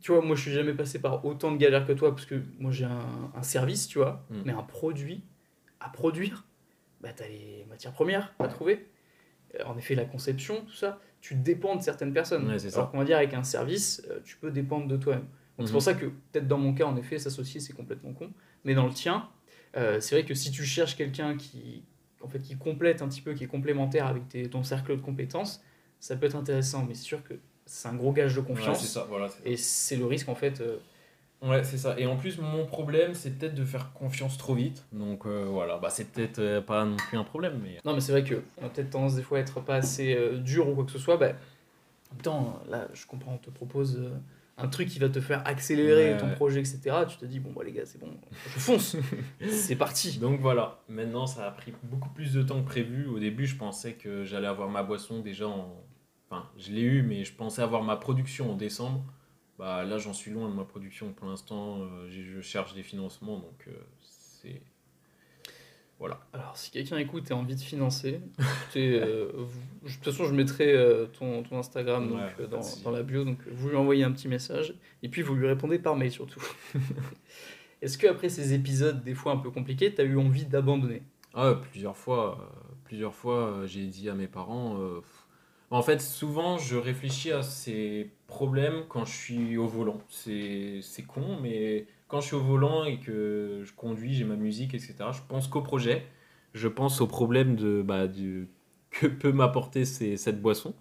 tu vois moi je suis jamais passé par autant de galères que toi parce que moi j'ai un, un service tu vois Mm. mais un produit à produire bah t'as les matières premières à trouver. Euh, en effet la conception tout ça tu dépends de certaines personnes. Ouais, alors qu'on va dire avec un service euh, tu peux dépendre de toi-même. Donc c'est pour ça que peut-être dans mon cas en effet s'associer c'est complètement con. Mais dans le tien euh, c'est vrai que si tu cherches quelqu'un qui en fait qui complète un petit peu qui est complémentaire avec tes- ton cercle de compétences ça peut être intéressant. Mais c'est sûr que c'est un gros gage de confiance c'est ça, voilà. et c'est le risque en fait euh, Ouais, c'est ça. Et en plus, mon problème, c'est peut-être de faire confiance trop vite. Donc euh, voilà, bah, c'est peut-être euh, pas non plus un problème, mais. non mais c'est vrai que on a peut-être tendance des fois à être pas assez dur ou quoi que ce soit bah, en même temps là je comprends on te propose un truc qui va te faire accélérer Ouais, ton projet etc tu te dis bon bah les gars c'est bon je fonce c'est parti Donc voilà, maintenant ça a pris beaucoup plus de temps que prévu. Au début, je pensais que j'allais avoir ma boisson déjà en. Enfin, je l'ai eu, mais je pensais avoir ma production en décembre. Bah là, j'en suis loin de ma production pour l'instant. euh, je cherche des financements, donc euh, c'est. Voilà. Alors, si quelqu'un écoute et a envie de financer, écoutez, euh, vous- de toute façon, je mettrai euh, ton, ton Instagram donc, Ouais, pas dans, dans la bio. Donc, vous lui envoyez un petit message et puis vous lui répondez par mail surtout. Est-ce que après ces épisodes, des fois un peu compliqués, tu as eu envie d'abandonner? Ah, plusieurs fois, plusieurs fois, j'ai dit à mes parents. En fait, souvent, je réfléchis à ces problèmes quand je suis au volant. C'est con, mais quand je suis au volant et que je conduis, j'ai ma musique, etc., je pense qu'au projet. Je pense aux problèmes de, bah, que peut m'apporter cette boisson.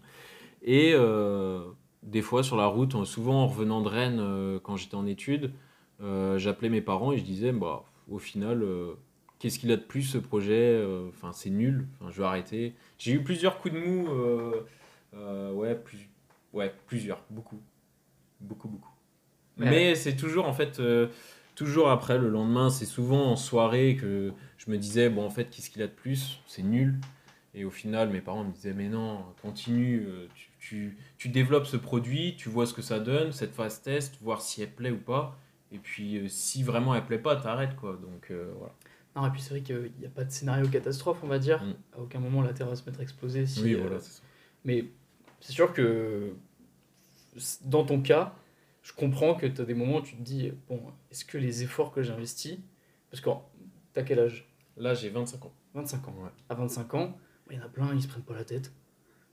Et euh, des fois, sur la route, souvent en revenant de Rennes, euh, quand j'étais en études, euh, j'appelais mes parents et je disais, bah, au final, qu'est-ce qu'il a de plus ce projet? Enfin, c'est nul. Je vais arrêter. J'ai eu plusieurs coups de mou. Euh, ouais, plus, ouais, plusieurs, beaucoup, beaucoup, beaucoup. Ouais. Mais c'est toujours en fait, euh, toujours après le lendemain, c'est souvent en soirée que je me disais bon en fait qu'est-ce qu'il a de plus? C'est nul. Et au final, mes parents me disaient, mais non, continue, euh, tu, tu, tu développes ce produit, tu vois ce que ça donne, cette phase test, voir si elle plaît ou pas. Et puis, euh, si vraiment elle plaît pas, t'arrêtes, quoi. Donc, euh, voilà. Non, et puis c'est vrai qu'il n'y a pas de scénario catastrophe, on va dire. Mm. À aucun moment la Terre va se mettre à exploser. Si, oui, voilà, c'est ça. Mais c'est sûr que dans ton cas, je comprends que tu as des moments où tu te dis bon, est-ce que les efforts que j'ai investis, parce que t'as quel âge? Là, j'ai 25 ans. 25 ans. Ouais. À 25 ans, il y en a plein, ils se prennent pas la tête.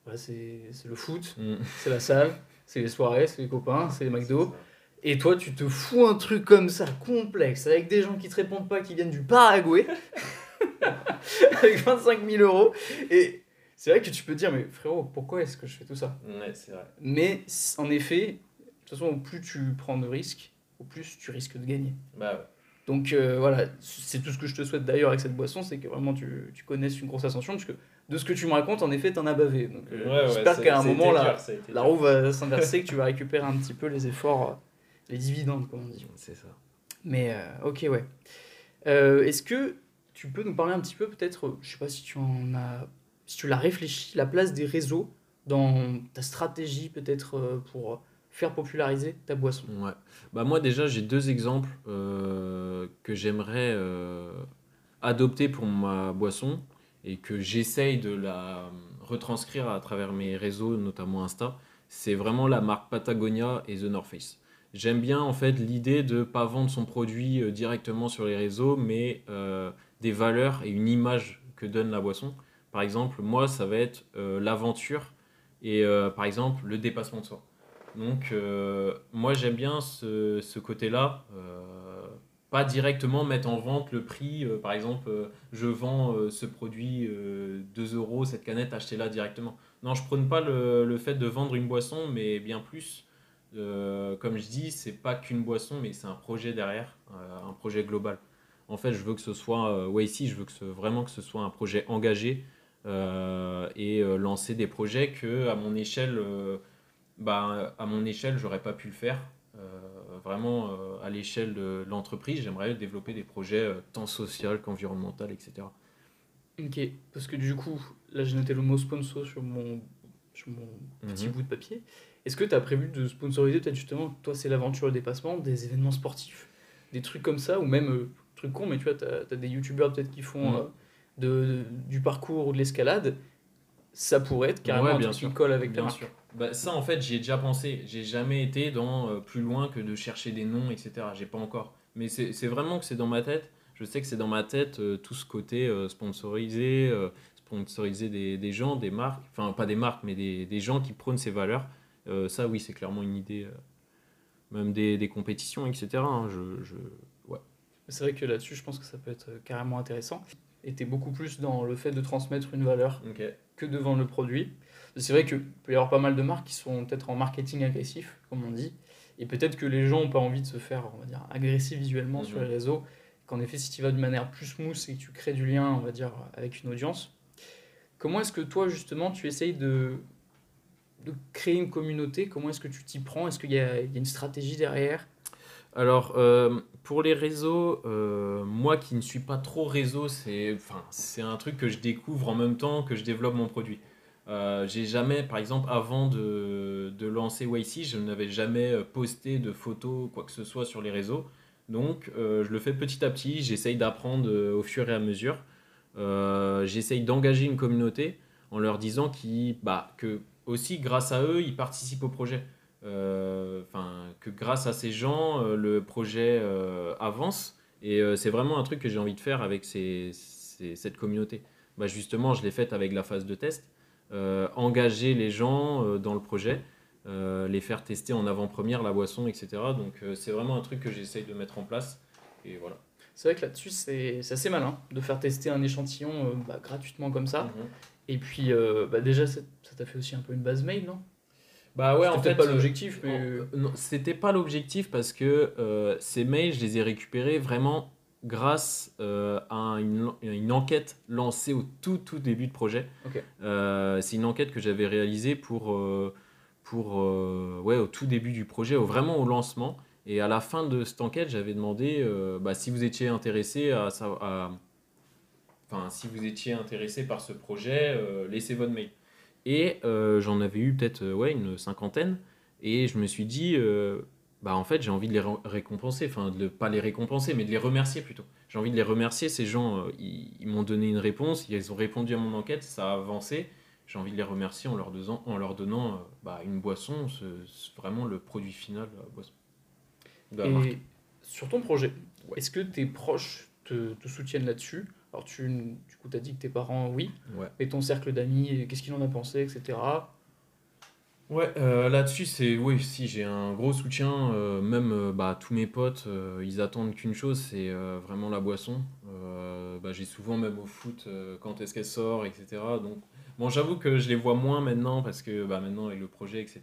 Voilà, c'est c'est le foot, Mm. c'est la salle, c'est les soirées, c'est les copains, c'est les McDo. Et toi, tu te fous un truc comme ça, complexe, avec des gens qui te répondent pas, qui viennent du Paraguay, avec 25 000 euros. Et c'est vrai que tu peux dire, mais frérot, pourquoi est-ce que je fais tout ça? Ouais, c'est vrai. Mais en effet, de toute façon, au plus tu prends de risques, au plus tu risques de gagner. Bah, ouais. Donc euh, voilà, c'est tout ce que je te souhaite d'ailleurs avec cette boisson, c'est que vraiment tu, tu connaisses une grosse ascension, parce que de ce que tu me racontes, en effet, t'en as bavé. Donc euh, Ouais, j'espère qu'à un moment, la, la roue va s'inverser, que tu vas récupérer un petit peu les efforts, euh, les dividendes, comme on dit. C'est ça. Mais euh, ok, ouais. Est-ce que tu peux nous parler un petit peu, peut-être, je sais pas si tu en as, si tu l'as réfléchi, la place des réseaux dans ta stratégie, peut-être, euh, pour faire populariser ta boisson Ouais. Bah moi déjà j'ai deux exemples euh, que j'aimerais euh, adopter pour ma boisson et que j'essaye de la retranscrire à travers mes réseaux, notamment Insta. C'est vraiment la marque Patagonia et The North Face. J'aime bien en fait l'idée de pas vendre son produit directement sur les réseaux, mais des valeurs et une image que donne la boisson. Par exemple, moi ça va être euh, l'aventure et euh, par exemple le dépassement de soi. Donc, euh, moi, j'aime bien ce, ce côté-là. pas directement mettre en vente le prix. par exemple, je vends ce produit euh, 2 euros, cette canette, achetez-la directement. Non, je prône pas le, le fait de vendre une boisson, mais bien plus. comme je dis, c'est pas qu'une boisson, mais c'est un projet derrière, un projet global. En fait, je veux que ce soit, euh, ouais, ici, je veux que ce, vraiment que ce soit un projet engagé et euh, lancer des projets que, à mon échelle, euh, bah, à mon échelle, j'aurais pas pu le faire. Euh, vraiment, euh, à l'échelle de l'entreprise, j'aimerais développer des projets euh, tant social qu'environnemental, etc. Ok, parce que du coup, là j'ai noté le mot sponsor sur mon, sur mon petit Mhm. bout de papier. Est-ce que tu as prévu de sponsoriser peut-être justement, toi c'est l'aventure, le dépassement, des événements sportifs? Des trucs comme ça, ou même, euh, truc con, mais tu vois, tu as, des youtubeurs peut-être qui font Mhm. euh, de, de- du parcours ou de l'escalade. Ça pourrait être carrément Ouais, un bien truc sûr. qui colle avec Bien marque. sûr. Bah, ça, en fait, j'y ai déjà pensé. J'ai jamais été dans euh, plus loin que de chercher des noms, etc. J'ai pas encore. Mais c'est vraiment que c'est dans ma tête. Je sais que c'est dans ma tête euh, tout ce côté euh, sponsorisé, sponsoriser des, des gens, des marques, enfin pas des marques, mais des, des gens qui prônent ces valeurs. Ça, oui, c'est clairement une idée. même des, des compétitions, etc. hein. je, je- ouais. C'est vrai que là-dessus, je pense que ça peut être carrément intéressant. Es beaucoup plus dans le fait de transmettre une valeur que de vendre le produit. C'est vrai qu'il peut y avoir pas mal de marques qui sont peut-être en marketing agressif, comme on dit, et peut-être que les gens n'ont pas envie de se faire, on va dire, agressif visuellement sur Mhm. les réseaux, qu'en effet, si tu vas de manière plus smooth et que tu crées du lien, on va dire, avec une audience, comment est-ce que toi, justement, tu essayes de, de créer une communauté? Comment est-ce que tu t'y prends? Est-ce qu'il y a une stratégie derrière? Alors, euh, pour les réseaux, euh, moi qui ne suis pas trop réseau, c'est un truc que je découvre en même temps que je développe mon produit. Euh, j'ai jamais, par exemple, avant de, lancer YC, je n'avais jamais posté de photos, quoi que ce soit sur les réseaux. Donc, je le fais petit à petit, j'essaye d'apprendre au fur et à mesure. J'essaye d'engager une communauté en leur disant qu'ils, bah, que aussi, grâce à eux, ils participent au projet. Euh, que grâce à ces gens, euh, le projet euh, avance. Et c'est vraiment un truc que j'ai envie de faire avec ces- ces- cette communauté. Bah, justement, je l'ai fait avec la phase de test. Euh, engager les gens euh, dans le projet, euh, les faire tester en avant-première la boisson, etc. Donc c'est vraiment un truc que j'essaye de mettre en place. Et voilà. C'est vrai que là-dessus, c'est assez malin de faire tester un échantillon bah, gratuitement comme ça. Mhm. Et puis, bah, déjà, ça t'a fait aussi un peu une base mail, non? Bah ouais, C'était en fait, pas euh, l'objectif, mais- euh, c'était pas l'objectif parce que euh, ces mails, je les ai récupérés vraiment grâce euh, à une, une enquête lancée au tout tout début de projet. Ok. Euh, c'est une enquête que j'avais réalisée pour, pour ouais, au tout début du projet, au, vraiment au lancement. Et à la fin de cette enquête, j'avais demandé bah, si vous étiez intéressé à, à, enfin, si vous étiez intéressé par ce projet, laissez votre mail. Et euh, j'en avais eu peut-être euh, ouais, une cinquantaine. Et je me suis dit, euh, bah en fait, j'ai envie de les ré- récompenser. Enfin, de pas les récompenser, mais de les remercier plutôt. J'ai envie de les remercier. Ces gens, ils, ils m'ont donné une réponse, ils ont répondu à mon enquête, ça a avancé. J'ai envie de les remercier en leur, donnant- en leur donnant bah, une boisson, ce- ce- vraiment le produit final de la boisson. De la marque. Et sur ton projet, Ouais. est-ce que tes proches te, te soutiennent là-dessus? Alors, tu, du coup, tu as dit que tes parents, oui, Ouais. mais ton cercle d'amis, qu'est-ce qu'il en a pensé, etc. Ouais, euh, là-dessus, c'est oui, si j'ai un gros soutien, euh, même euh, bah, tous mes potes, ils attendent qu'une chose, c'est vraiment la boisson. Bah, j'ai souvent même au foot quand est-ce qu'elle sort, etc. Donc, bon, j'avoue que je les vois moins maintenant parce que bah, maintenant avec le projet, etc.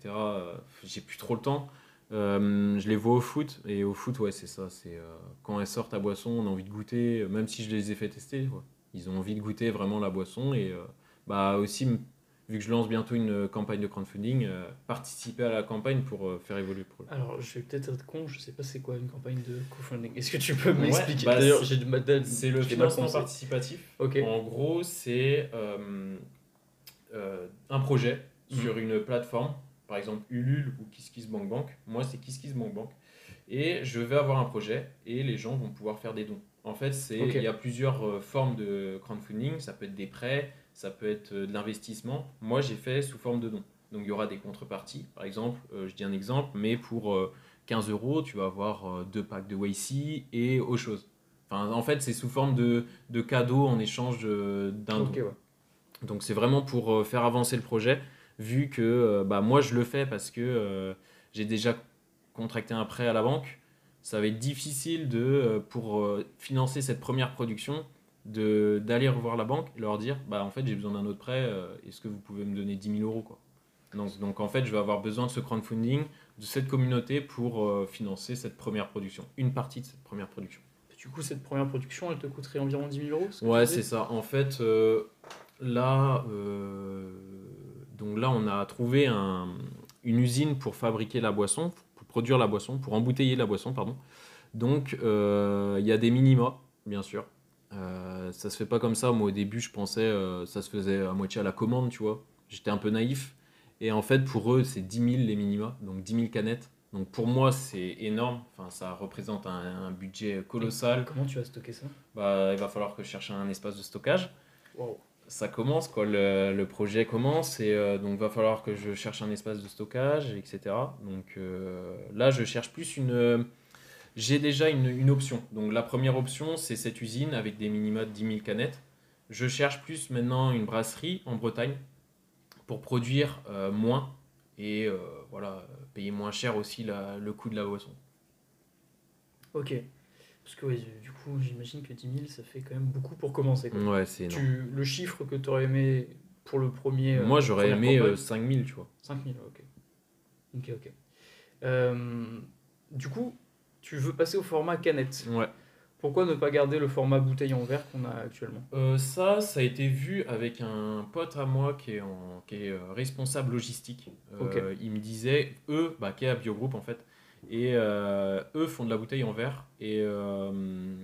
j'ai plus trop le temps. Euh, je les vois au foot et au foot, ouais, c'est ça. C'est euh, quand elle sort ta boisson, on a envie de goûter, euh, même si je les ai fait tester, ouais. ils ont envie de goûter vraiment la boisson et euh, bah aussi vu que je lance bientôt une campagne de crowdfunding, participer à la campagne pour faire évoluer le projet. Alors, je vais peut-être être con, je sais pas c'est quoi une campagne de crowdfunding. Est-ce que tu peux Ouais, m'expliquer bah, D'ailleurs, c'est- j'ai à- C'est le financement participatif. Ok. En gros, c'est un projet sur une plateforme, par exemple Ulule ou KissKissBankBank. Moi, c'est KissKissBankBank. Et je vais avoir un projet et les gens vont pouvoir faire des dons. En fait, c'est il y a plusieurs euh, formes de crowdfunding. Ça peut être des prêts, ça peut être euh, de l'investissement. Moi, j'ai fait sous forme de dons. Donc, il y aura des contreparties. Par exemple, euh, je dis un exemple, mais pour euh, 15 euros, tu vas avoir deux packs de YC et autre chose. Enfin, en fait, c'est sous forme de, de cadeaux en échange d'un don. ouais. Donc c'est vraiment pour faire avancer le projet, vu que euh, bah, moi je le fais parce que euh, j'ai déjà contracté un prêt à la banque. Ça va être difficile de, euh, pour financer cette première production de- d'aller revoir la banque et leur dire bah, en fait j'ai besoin d'un autre prêt, est-ce que vous pouvez me donner 10 000 euros quoi? Donc, donc en fait je vais avoir besoin de ce crowdfunding, de cette communauté pour euh, financer cette première production, une partie de cette première production. Du coup, cette première production, elle te coûterait environ 10 000 euros ce Ouais, c'est ça. En fait, euh, là, euh, donc là, on a trouvé un- une usine pour fabriquer la boisson, pour produire la boisson, pour embouteiller la boisson, pardon. Donc, euh, il y a des minima, bien sûr. Euh, ça se fait pas comme ça. Moi, au début, je pensais euh, ça se faisait à moitié à la commande, tu vois. J'étais un peu naïf. Et en fait, pour eux, c'est 10 000 les minima, donc 10 000 canettes. Donc pour moi, c'est énorme. Enfin, ça représente un, un budget colossal. Comment tu vas stocker ça? Bah, il va falloir que je cherche un espace de stockage. Wow. Ça commence, quoi, le, le projet commence, et euh, donc va falloir que je cherche un espace de stockage, etc. Donc euh, là, je cherche plus une... euh, J'ai déjà une, une option. Donc la première option, c'est cette usine avec des minima de 10 000 canettes. Je cherche plus maintenant une brasserie en Bretagne pour produire moins et voilà, payer moins cher aussi la- le coût de la boisson. Ok. Parce que, coup, j'imagine que 10 000, ça fait quand même beaucoup pour commencer. quoi. Ouais, c'est énorme. Tu, le chiffre que tu aurais aimé pour le premier. euh, Moi, j'aurais aimé campagne, euh, 5000, tu vois. 5 000, ok. Ok, ok. Euh, du coup, tu veux passer au format canette. Ouais. Pourquoi ne pas garder le format bouteille en verre qu'on a actuellement? Euh, ça, ça a été vu avec un pote à moi qui est, en, qui est euh, responsable logistique. Euh. Il me disait, eux, bah, qui est à Biogroup en fait, et euh, eux font de la bouteille en verre. Et euh,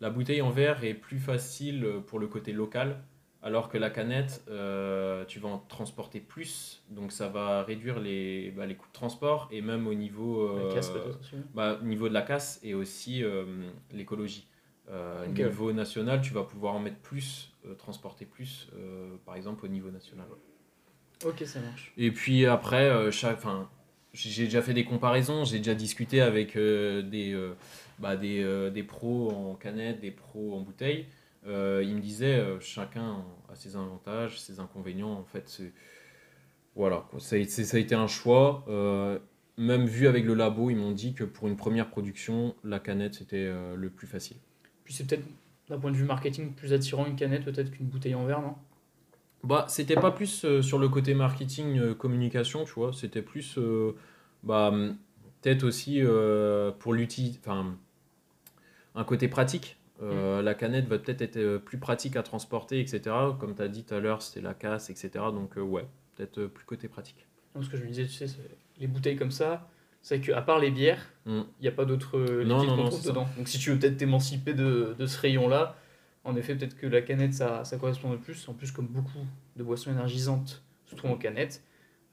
la bouteille en verre est plus facile pour le côté local, alors que la canette, euh, tu vas en transporter plus, donc ça va réduire les, bah, les coûts de transport et même au niveau, casse euh, aussi bah, au niveau de la casse et aussi euh, l'écologie. Ok. Niveau national, tu vas pouvoir en mettre plus, transporter plus, par exemple au niveau national. Ok, ça marche. Et puis après, chaque, j'ai déjà fait des comparaisons, j'ai déjà discuté avec euh, des, euh, bah, des, euh, des pros en canette, des pros en bouteille. Ils me disaient, chacun a ses avantages, ses inconvénients. En fait, voilà. Ça, ça a été un choix. Même vu avec le labo, ils m'ont dit que pour une première production, la canette c'était le plus facile. Puis c'est peut-être, d'un point de vue marketing, plus attirant une canette peut-être qu'une bouteille en verre, non? Bah, c'était pas plus euh, sur le côté marketing, euh, communication, tu vois. C'était plus, euh, bah, peut-être aussi pour l'utilité, enfin, un côté pratique. Euh, La canette va peut-être être plus pratique à transporter, etc. Comme tu as dit tout à l'heure, c'était la casse, etc. Donc, ouais, peut-être plus côté pratique. Non, Ce que je me disais, tu sais, les bouteilles comme ça, c'est qu'à part les bières, il Mm. n'y a pas d'autres liquides qu'on trouve ça. dedans. Donc si tu veux peut-être t'émanciper de, de ce rayon-là, En effet, peut-être que la canette, ça, ça correspond le plus. En plus, comme beaucoup de boissons énergisantes se trouvent en canette,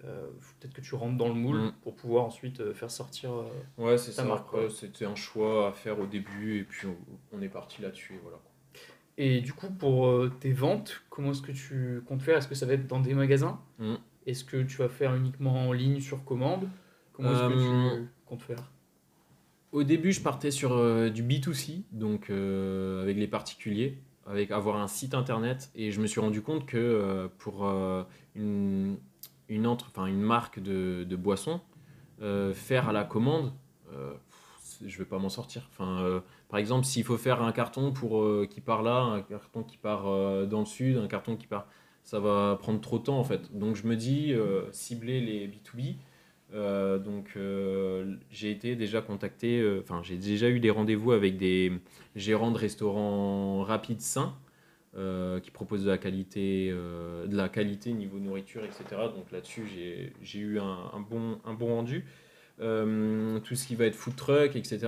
euh, peut-être que tu rentres dans le moule Mm. pour pouvoir ensuite euh, faire sortir. euh, Ouais, c'est Ça ça. marque, Après, ouais. C'était un choix à faire au début et puis on, on est parti là-dessus. et Voilà. Et du coup, pour tes ventes, comment est-ce que tu comptes faire? Est-ce que ça va être dans des magasins? Mm. Est-ce que tu vas faire uniquement en ligne sur commande? Comment est-ce que tu comptes faire? Au début, je partais sur euh, du B2C, donc euh, avec les particuliers, avec avoir un site internet, et je me suis rendu compte que euh, pour une, marque de, de boisson, euh, faire à la commande, je vais pas m'en sortir. Enfin, par exemple, s'il faut faire un carton pour, qui part là, un carton qui part dans le sud, un carton qui part, ça va prendre trop de temps en fait. Donc je me dis, cibler les B2B. Euh, donc euh, j'ai été déjà contacté, euh, enfin j'ai déjà eu des rendez-vous avec des gérants de restaurants rapides sains qui proposent de la qualité, de la qualité niveau nourriture, etc. Donc là-dessus j'ai- eu un, un bon, un bon rendu. Tout ce qui va être food truck, etc.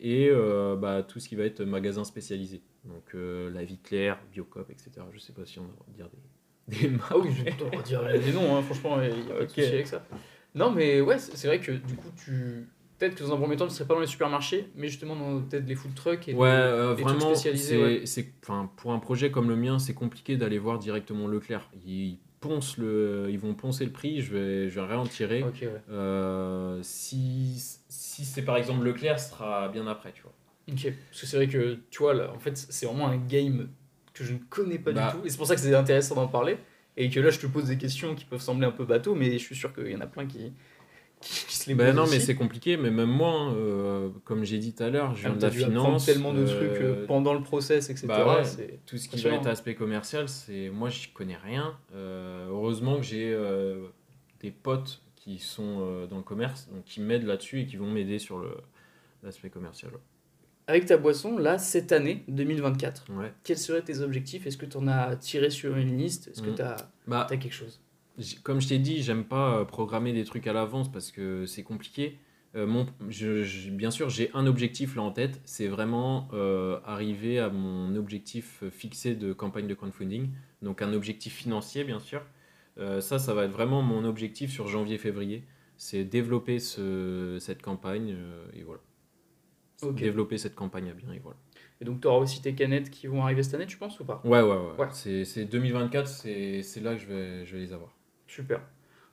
Et bah, tout ce qui va être magasin spécialisé. Donc la vie claire, Biocop, etc. Je sais pas si on va dire des, des marques. Ah oui, je dire les noms, hein, franchement, il n'y a pas de souci avec ça. Non, mais ouais, c'est vrai que du coup, tu. Peut-être que dans un premier temps, tu ne serais pas dans les supermarchés, mais justement dans peut-être les food trucks et Ouais, les- euh, les vraiment, spécialisés, c'est, ouais. enfin, pour un projet comme le mien, c'est compliqué d'aller voir directement Leclerc. Ils, poncent le, ils vont poncer le prix, je vais, je vais rien en tirer. Ouais. Euh, si, si c'est par exemple Leclerc, ce sera bien après, tu vois. Ok, parce que c'est vrai que, tu vois, là, en fait, c'est vraiment un game que je ne connais pas Bah. du tout, et c'est pour ça que c'est intéressant d'en parler, et que là, je te pose des questions qui peuvent sembler un peu bateau, mais je suis sûr qu'il y en a plein qui, qui, se les Ben posent non, mais c'est compliqué, mais même moi, hein, euh, comme j'ai dit tout à l'heure, je Ah, viens de la finance. tellement de euh, trucs euh, pendant le process, etc. bah ouais. c'est- tout ce qui va être aspect commercial, c'est moi j'y connais rien. Euh, heureusement que j'ai des potes qui sont dans le commerce, donc qui m'aident là-dessus et qui vont m'aider sur le l'aspect commercial. Avec ta boisson, là, cette année, 2024, Ouais. quels seraient tes objectifs? Est-ce que tu en as tiré sur une liste? Est-ce que Mm. tu as, Bah, quelque chose? comme je t'ai dit, j'aime pas euh, programmer des trucs à l'avance parce que c'est compliqué. Euh, mon, je- je- bien sûr, j'ai un objectif là en tête, c'est vraiment euh, arriver à mon objectif fixé de campagne de crowdfunding, donc un objectif financier bien sûr. Euh, ça, ça va être vraiment mon objectif sur janvier-février, c'est développer ce, cette campagne et voilà. Développer cette campagne à bien et voilà. Et donc, tu auras aussi tes canettes qui vont arriver cette année, tu penses ou pas? Ouais, ouais, ouais. Ouais. C'est c'est 2024, c'est là que je vais, je vais les avoir. Super.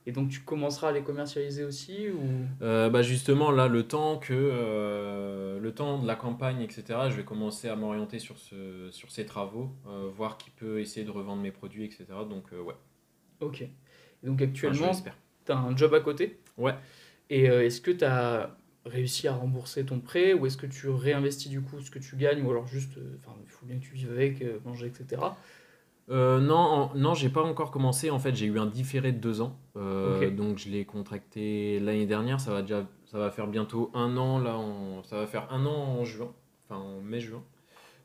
Et donc, tu commenceras à les commercialiser aussi ou... Euh, bah justement, là, le temps que euh, le temps de la campagne, etc., je vais commencer à m'orienter sur, ce, sur ces travaux, euh, voir qui peut essayer de revendre mes produits, etc. Donc, ouais, Ok. Et donc, Enfin, actuellement, l'espère. tu as un job à côté? Ouais. Et est-ce que tu as réussi à rembourser ton prêt ou est-ce que tu réinvestis du coup ce que tu gagnes ou alors juste, euh, il faut bien que tu vives avec, euh, manger, etc. Euh, non, en- non, j'ai pas encore commencé. En fait, j'ai eu un différé de deux ans. Donc, je l'ai contracté l'année dernière. Ça va déjà, ça va faire bientôt un an. Là, en- ça va faire un an en juin, enfin en mai-juin.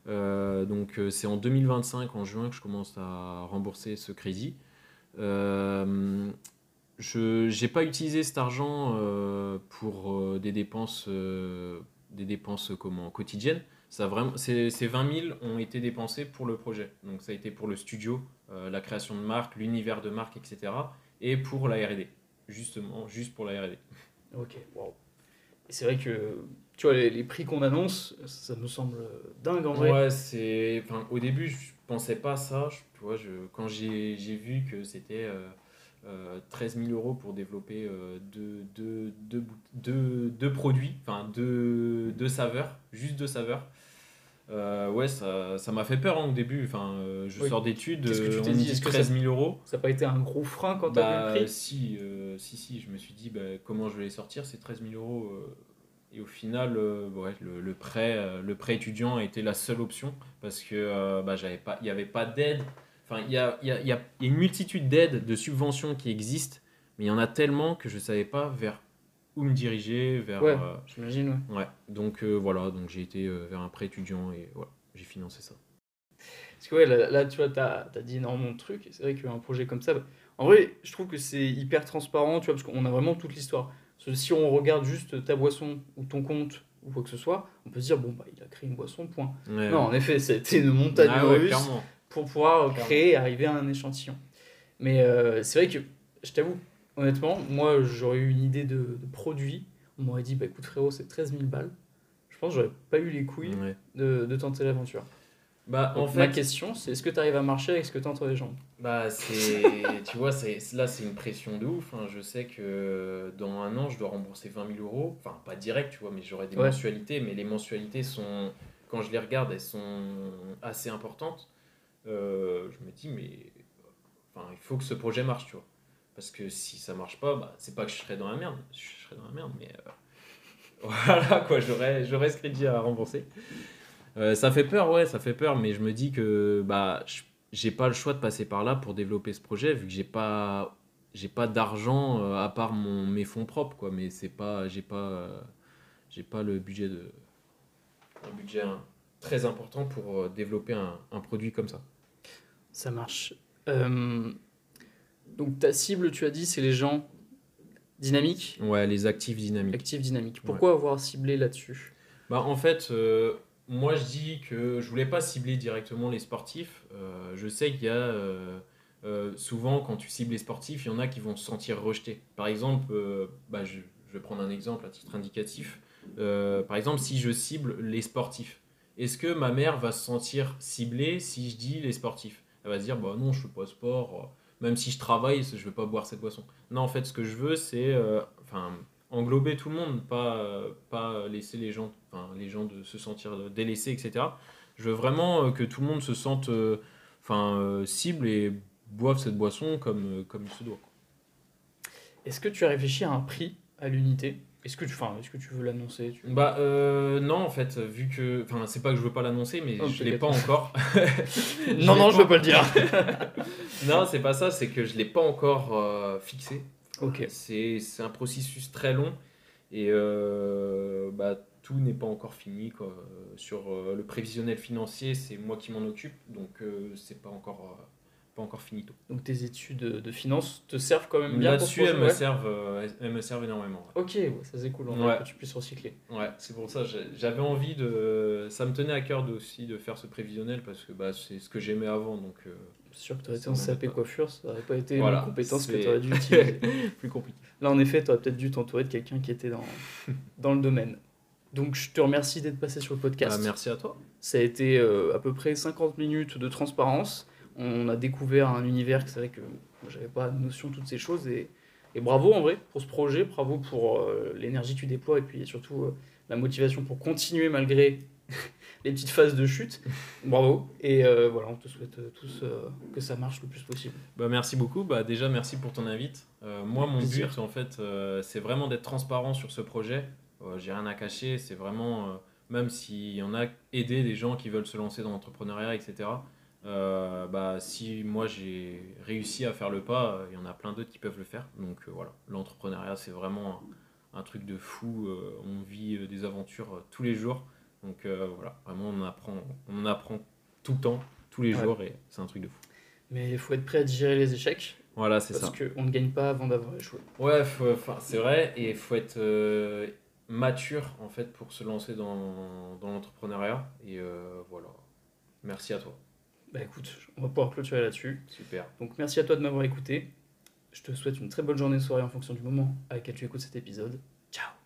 Euh, donc, c'est en 2025, en juin, que je commence à rembourser ce crédit. Je n'ai pas utilisé cet argent euh, pour euh, des dépenses, euh, des dépenses comment, quotidiennes. Ça vraiment, ces, ces 20 000 ont été dépensés pour le projet. Donc ça a été pour le studio, la création de marque, l'univers de marque, etc. Et pour la R&D. Justement, juste pour la R&D. Ok, wow. Et c'est vrai que, tu vois, les, les prix qu'on annonce, ça me semble dingue en vrai. Ouais, c'est. Enfin, au début, je pensais pas à ça. Je- tu vois, je... quand j'ai j'ai vu que c'était euh, euh, 13 000 euros pour développer euh, deux, deux, deux, deux- produits, enfin deux, deux saveurs, juste deux saveurs. euh, ouais, ça ça m'a fait peur hein, au début. Enfin, euh, je Oui. sors d'études, Qu'est-ce que tu t'es on dit? dit Est-ce que 13 ça- 000 euros. Ça n'a pas été un gros frein quand tu as Bah, vu si, si, si, je me suis dit bah, comment je vais les sortir, ces 13 000 euros. et au final, ouais, le, le prêt, le prêt étudiant a été la seule option parce que bah, j'avais pas, il n'y avait pas d'aide. Enfin, il y a, y, y une multitude d'aides, de subventions qui existent, mais il y en a tellement que je ne savais pas vers où me diriger, vers. Ouais. euh, J'imagine, ouais. ouais. Donc euh, voilà, donc j'ai été euh, vers un prêt étudiant et voilà, j'ai financé ça. Parce que ouais, là, là, tu vois, tu as, dit énormément de trucs. C'est vrai qu'un projet comme ça, bah, en vrai, je trouve que c'est hyper transparent, tu vois, parce qu'on a vraiment toute l'histoire. Si on regarde juste ta boisson ou ton compte ou quoi que ce soit, on peut se dire, bon, bah, il a créé une boisson, point. Ouais. Non, en effet, c'était une montagne Ah ouais, russe clairement. Pour pouvoir Clairement. créer et arriver à un échantillon. Mais euh, c'est vrai que, je t'avoue, honnêtement, moi, j'aurais eu une idée de, de produit. On m'aurait dit, bah écoute, frérot, c'est 13 000 balles. Je pense que j'aurais pas eu les couilles Ouais. de, de tenter l'aventure. Bah, en Donc, fait, Ma question, c'est est-ce que tu arrives à marcher avec ce que tu as entre les jambes? Bah, c'est. tu vois, là, c'est une pression de ouf. hein. Je sais que dans un an, je dois rembourser 20 000 euros. Enfin, pas direct, tu vois, mais j'aurai des Ouais. mensualités. Mais les mensualités sont. Quand je les regarde, elles sont assez importantes. Euh, je me dis, mais. Enfin, il faut que ce projet marche, tu vois. Parce que si ça marche pas, bah, c'est pas que je serais dans la merde. Je serais dans la merde, mais. euh, Voilà, quoi, j'aurais, j'aurais ce crédit à rembourser. Euh, ça fait peur, ouais, ça fait peur, mais je me dis que bah, j'ai pas le choix de passer par là pour développer ce projet, vu que j'ai pas, j'ai pas d'argent à part mon, mes fonds propres, quoi. Mais c'est pas, j'ai pas, j'ai pas le budget de, un budget hein, très important pour développer un produit comme ça. Ça marche. Euh, donc ta cible, tu as dit, c'est les gens dynamiques, Ouais, les actifs dynamiques. actifs dynamiques. Pourquoi avoir ciblé là-dessus? Bah, en fait, euh, moi je dis que je voulais pas cibler directement les sportifs. Euh, je sais qu'il y a souvent quand tu cibles les sportifs, il y en a qui vont se sentir rejetés. Par exemple, bah, je, je vais prendre un exemple à titre indicatif. Par exemple, si je cible les sportifs, est-ce que ma mère va se sentir ciblée si je dis les sportifs? Elle va se dire bah non, je fais pas sport. Même si je travaille, je vais pas boire cette boisson. Non, en fait, ce que je veux, c'est euh, enfin englober tout le monde, pas, euh, pas laisser les gens, les gens de se sentir délaissés, etc. Je veux vraiment euh, que tout le monde se sente euh, enfin, euh, cible et boive cette boisson comme, euh, comme il se doit. Est-ce que tu as réfléchi à un prix à l'unité? Est-ce que tu, enfin, est-ce que tu veux l'annoncer tu- Bah euh, non, en fait, vu que, enfin, c'est pas que je veux pas l'annoncer, mais Oh, je l'ai pas encore. Non, non, je veux pas le dire. non, c'est pas ça, c'est que je l'ai pas encore euh, fixé. ok. C'est c'est un processus très long et euh, bah, tout n'est pas encore fini. Quoi. Sur le prévisionnel financier, c'est moi qui m'en occupe, donc c'est pas encore, pas encore finito. Donc tes études de, finance te servent quand même bien pour ce Là-dessus, elles, me servent, euh, elles me servent énormément. ouais. Ok, ouais, ça c'est cool, on Ouais. que tu puisses recycler. Ouais, c'est pour ça j'avais envie de. Ça me tenait à cœur de- aussi de faire ce prévisionnel parce que bah, c'est ce que j'aimais avant, donc euh, C'est sûr que tu aurais été en CAP coiffure, ça n'aurait pas été Voilà, une compétence que tu aurais dû utiliser. plus compliqué. Là, en effet, tu aurais peut-être dû t'entourer de quelqu'un qui était dans, dans le domaine. Donc, je te remercie d'être passé sur le podcast. Ah, merci à toi. Ça a été euh, à peu près 50 minutes de transparence. On a découvert un univers que c'est vrai que j'avais pas notion de toutes ces choses. Et, et bravo en vrai pour ce projet, bravo pour euh, l'énergie que tu déploies et puis surtout euh, la motivation pour continuer malgré les petites phases de chute. Bravo. Et euh, voilà, on te souhaite tous euh, que ça marche le plus possible. Bah, merci beaucoup. Bah, déjà, merci pour ton invite. Euh, moi, mon Plaisir. but, en fait, c'est vraiment d'être transparent sur ce projet. J'ai rien à cacher. C'est vraiment, même s'il y en a, aider des gens qui veulent se lancer dans l'entrepreneuriat, etc. Euh, bah, si moi j'ai réussi à faire le pas, euh, il y en a plein d'autres qui peuvent le faire. Donc euh, voilà, l'entrepreneuriat, c'est vraiment un, un truc de fou. On vit des aventures tous les jours. Donc voilà, vraiment, on apprend, on en apprend tout le temps, tous les Ouais. jours, et c'est un truc de fou. Mais il faut être prêt à digérer les échecs Voilà, c'est parce ça. qu'on ne gagne pas avant d'avoir échoué. Ouais, c'est vrai, et il faut être mature en fait pour se lancer dans, dans l'entrepreneuriat. Et voilà. Merci à toi. Bah écoute, on va pouvoir clôturer là-dessus. Super. Donc merci à toi de m'avoir écouté. Je te souhaite une très bonne journée, soirée en fonction du moment à laquelle tu écoutes cet épisode. Ciao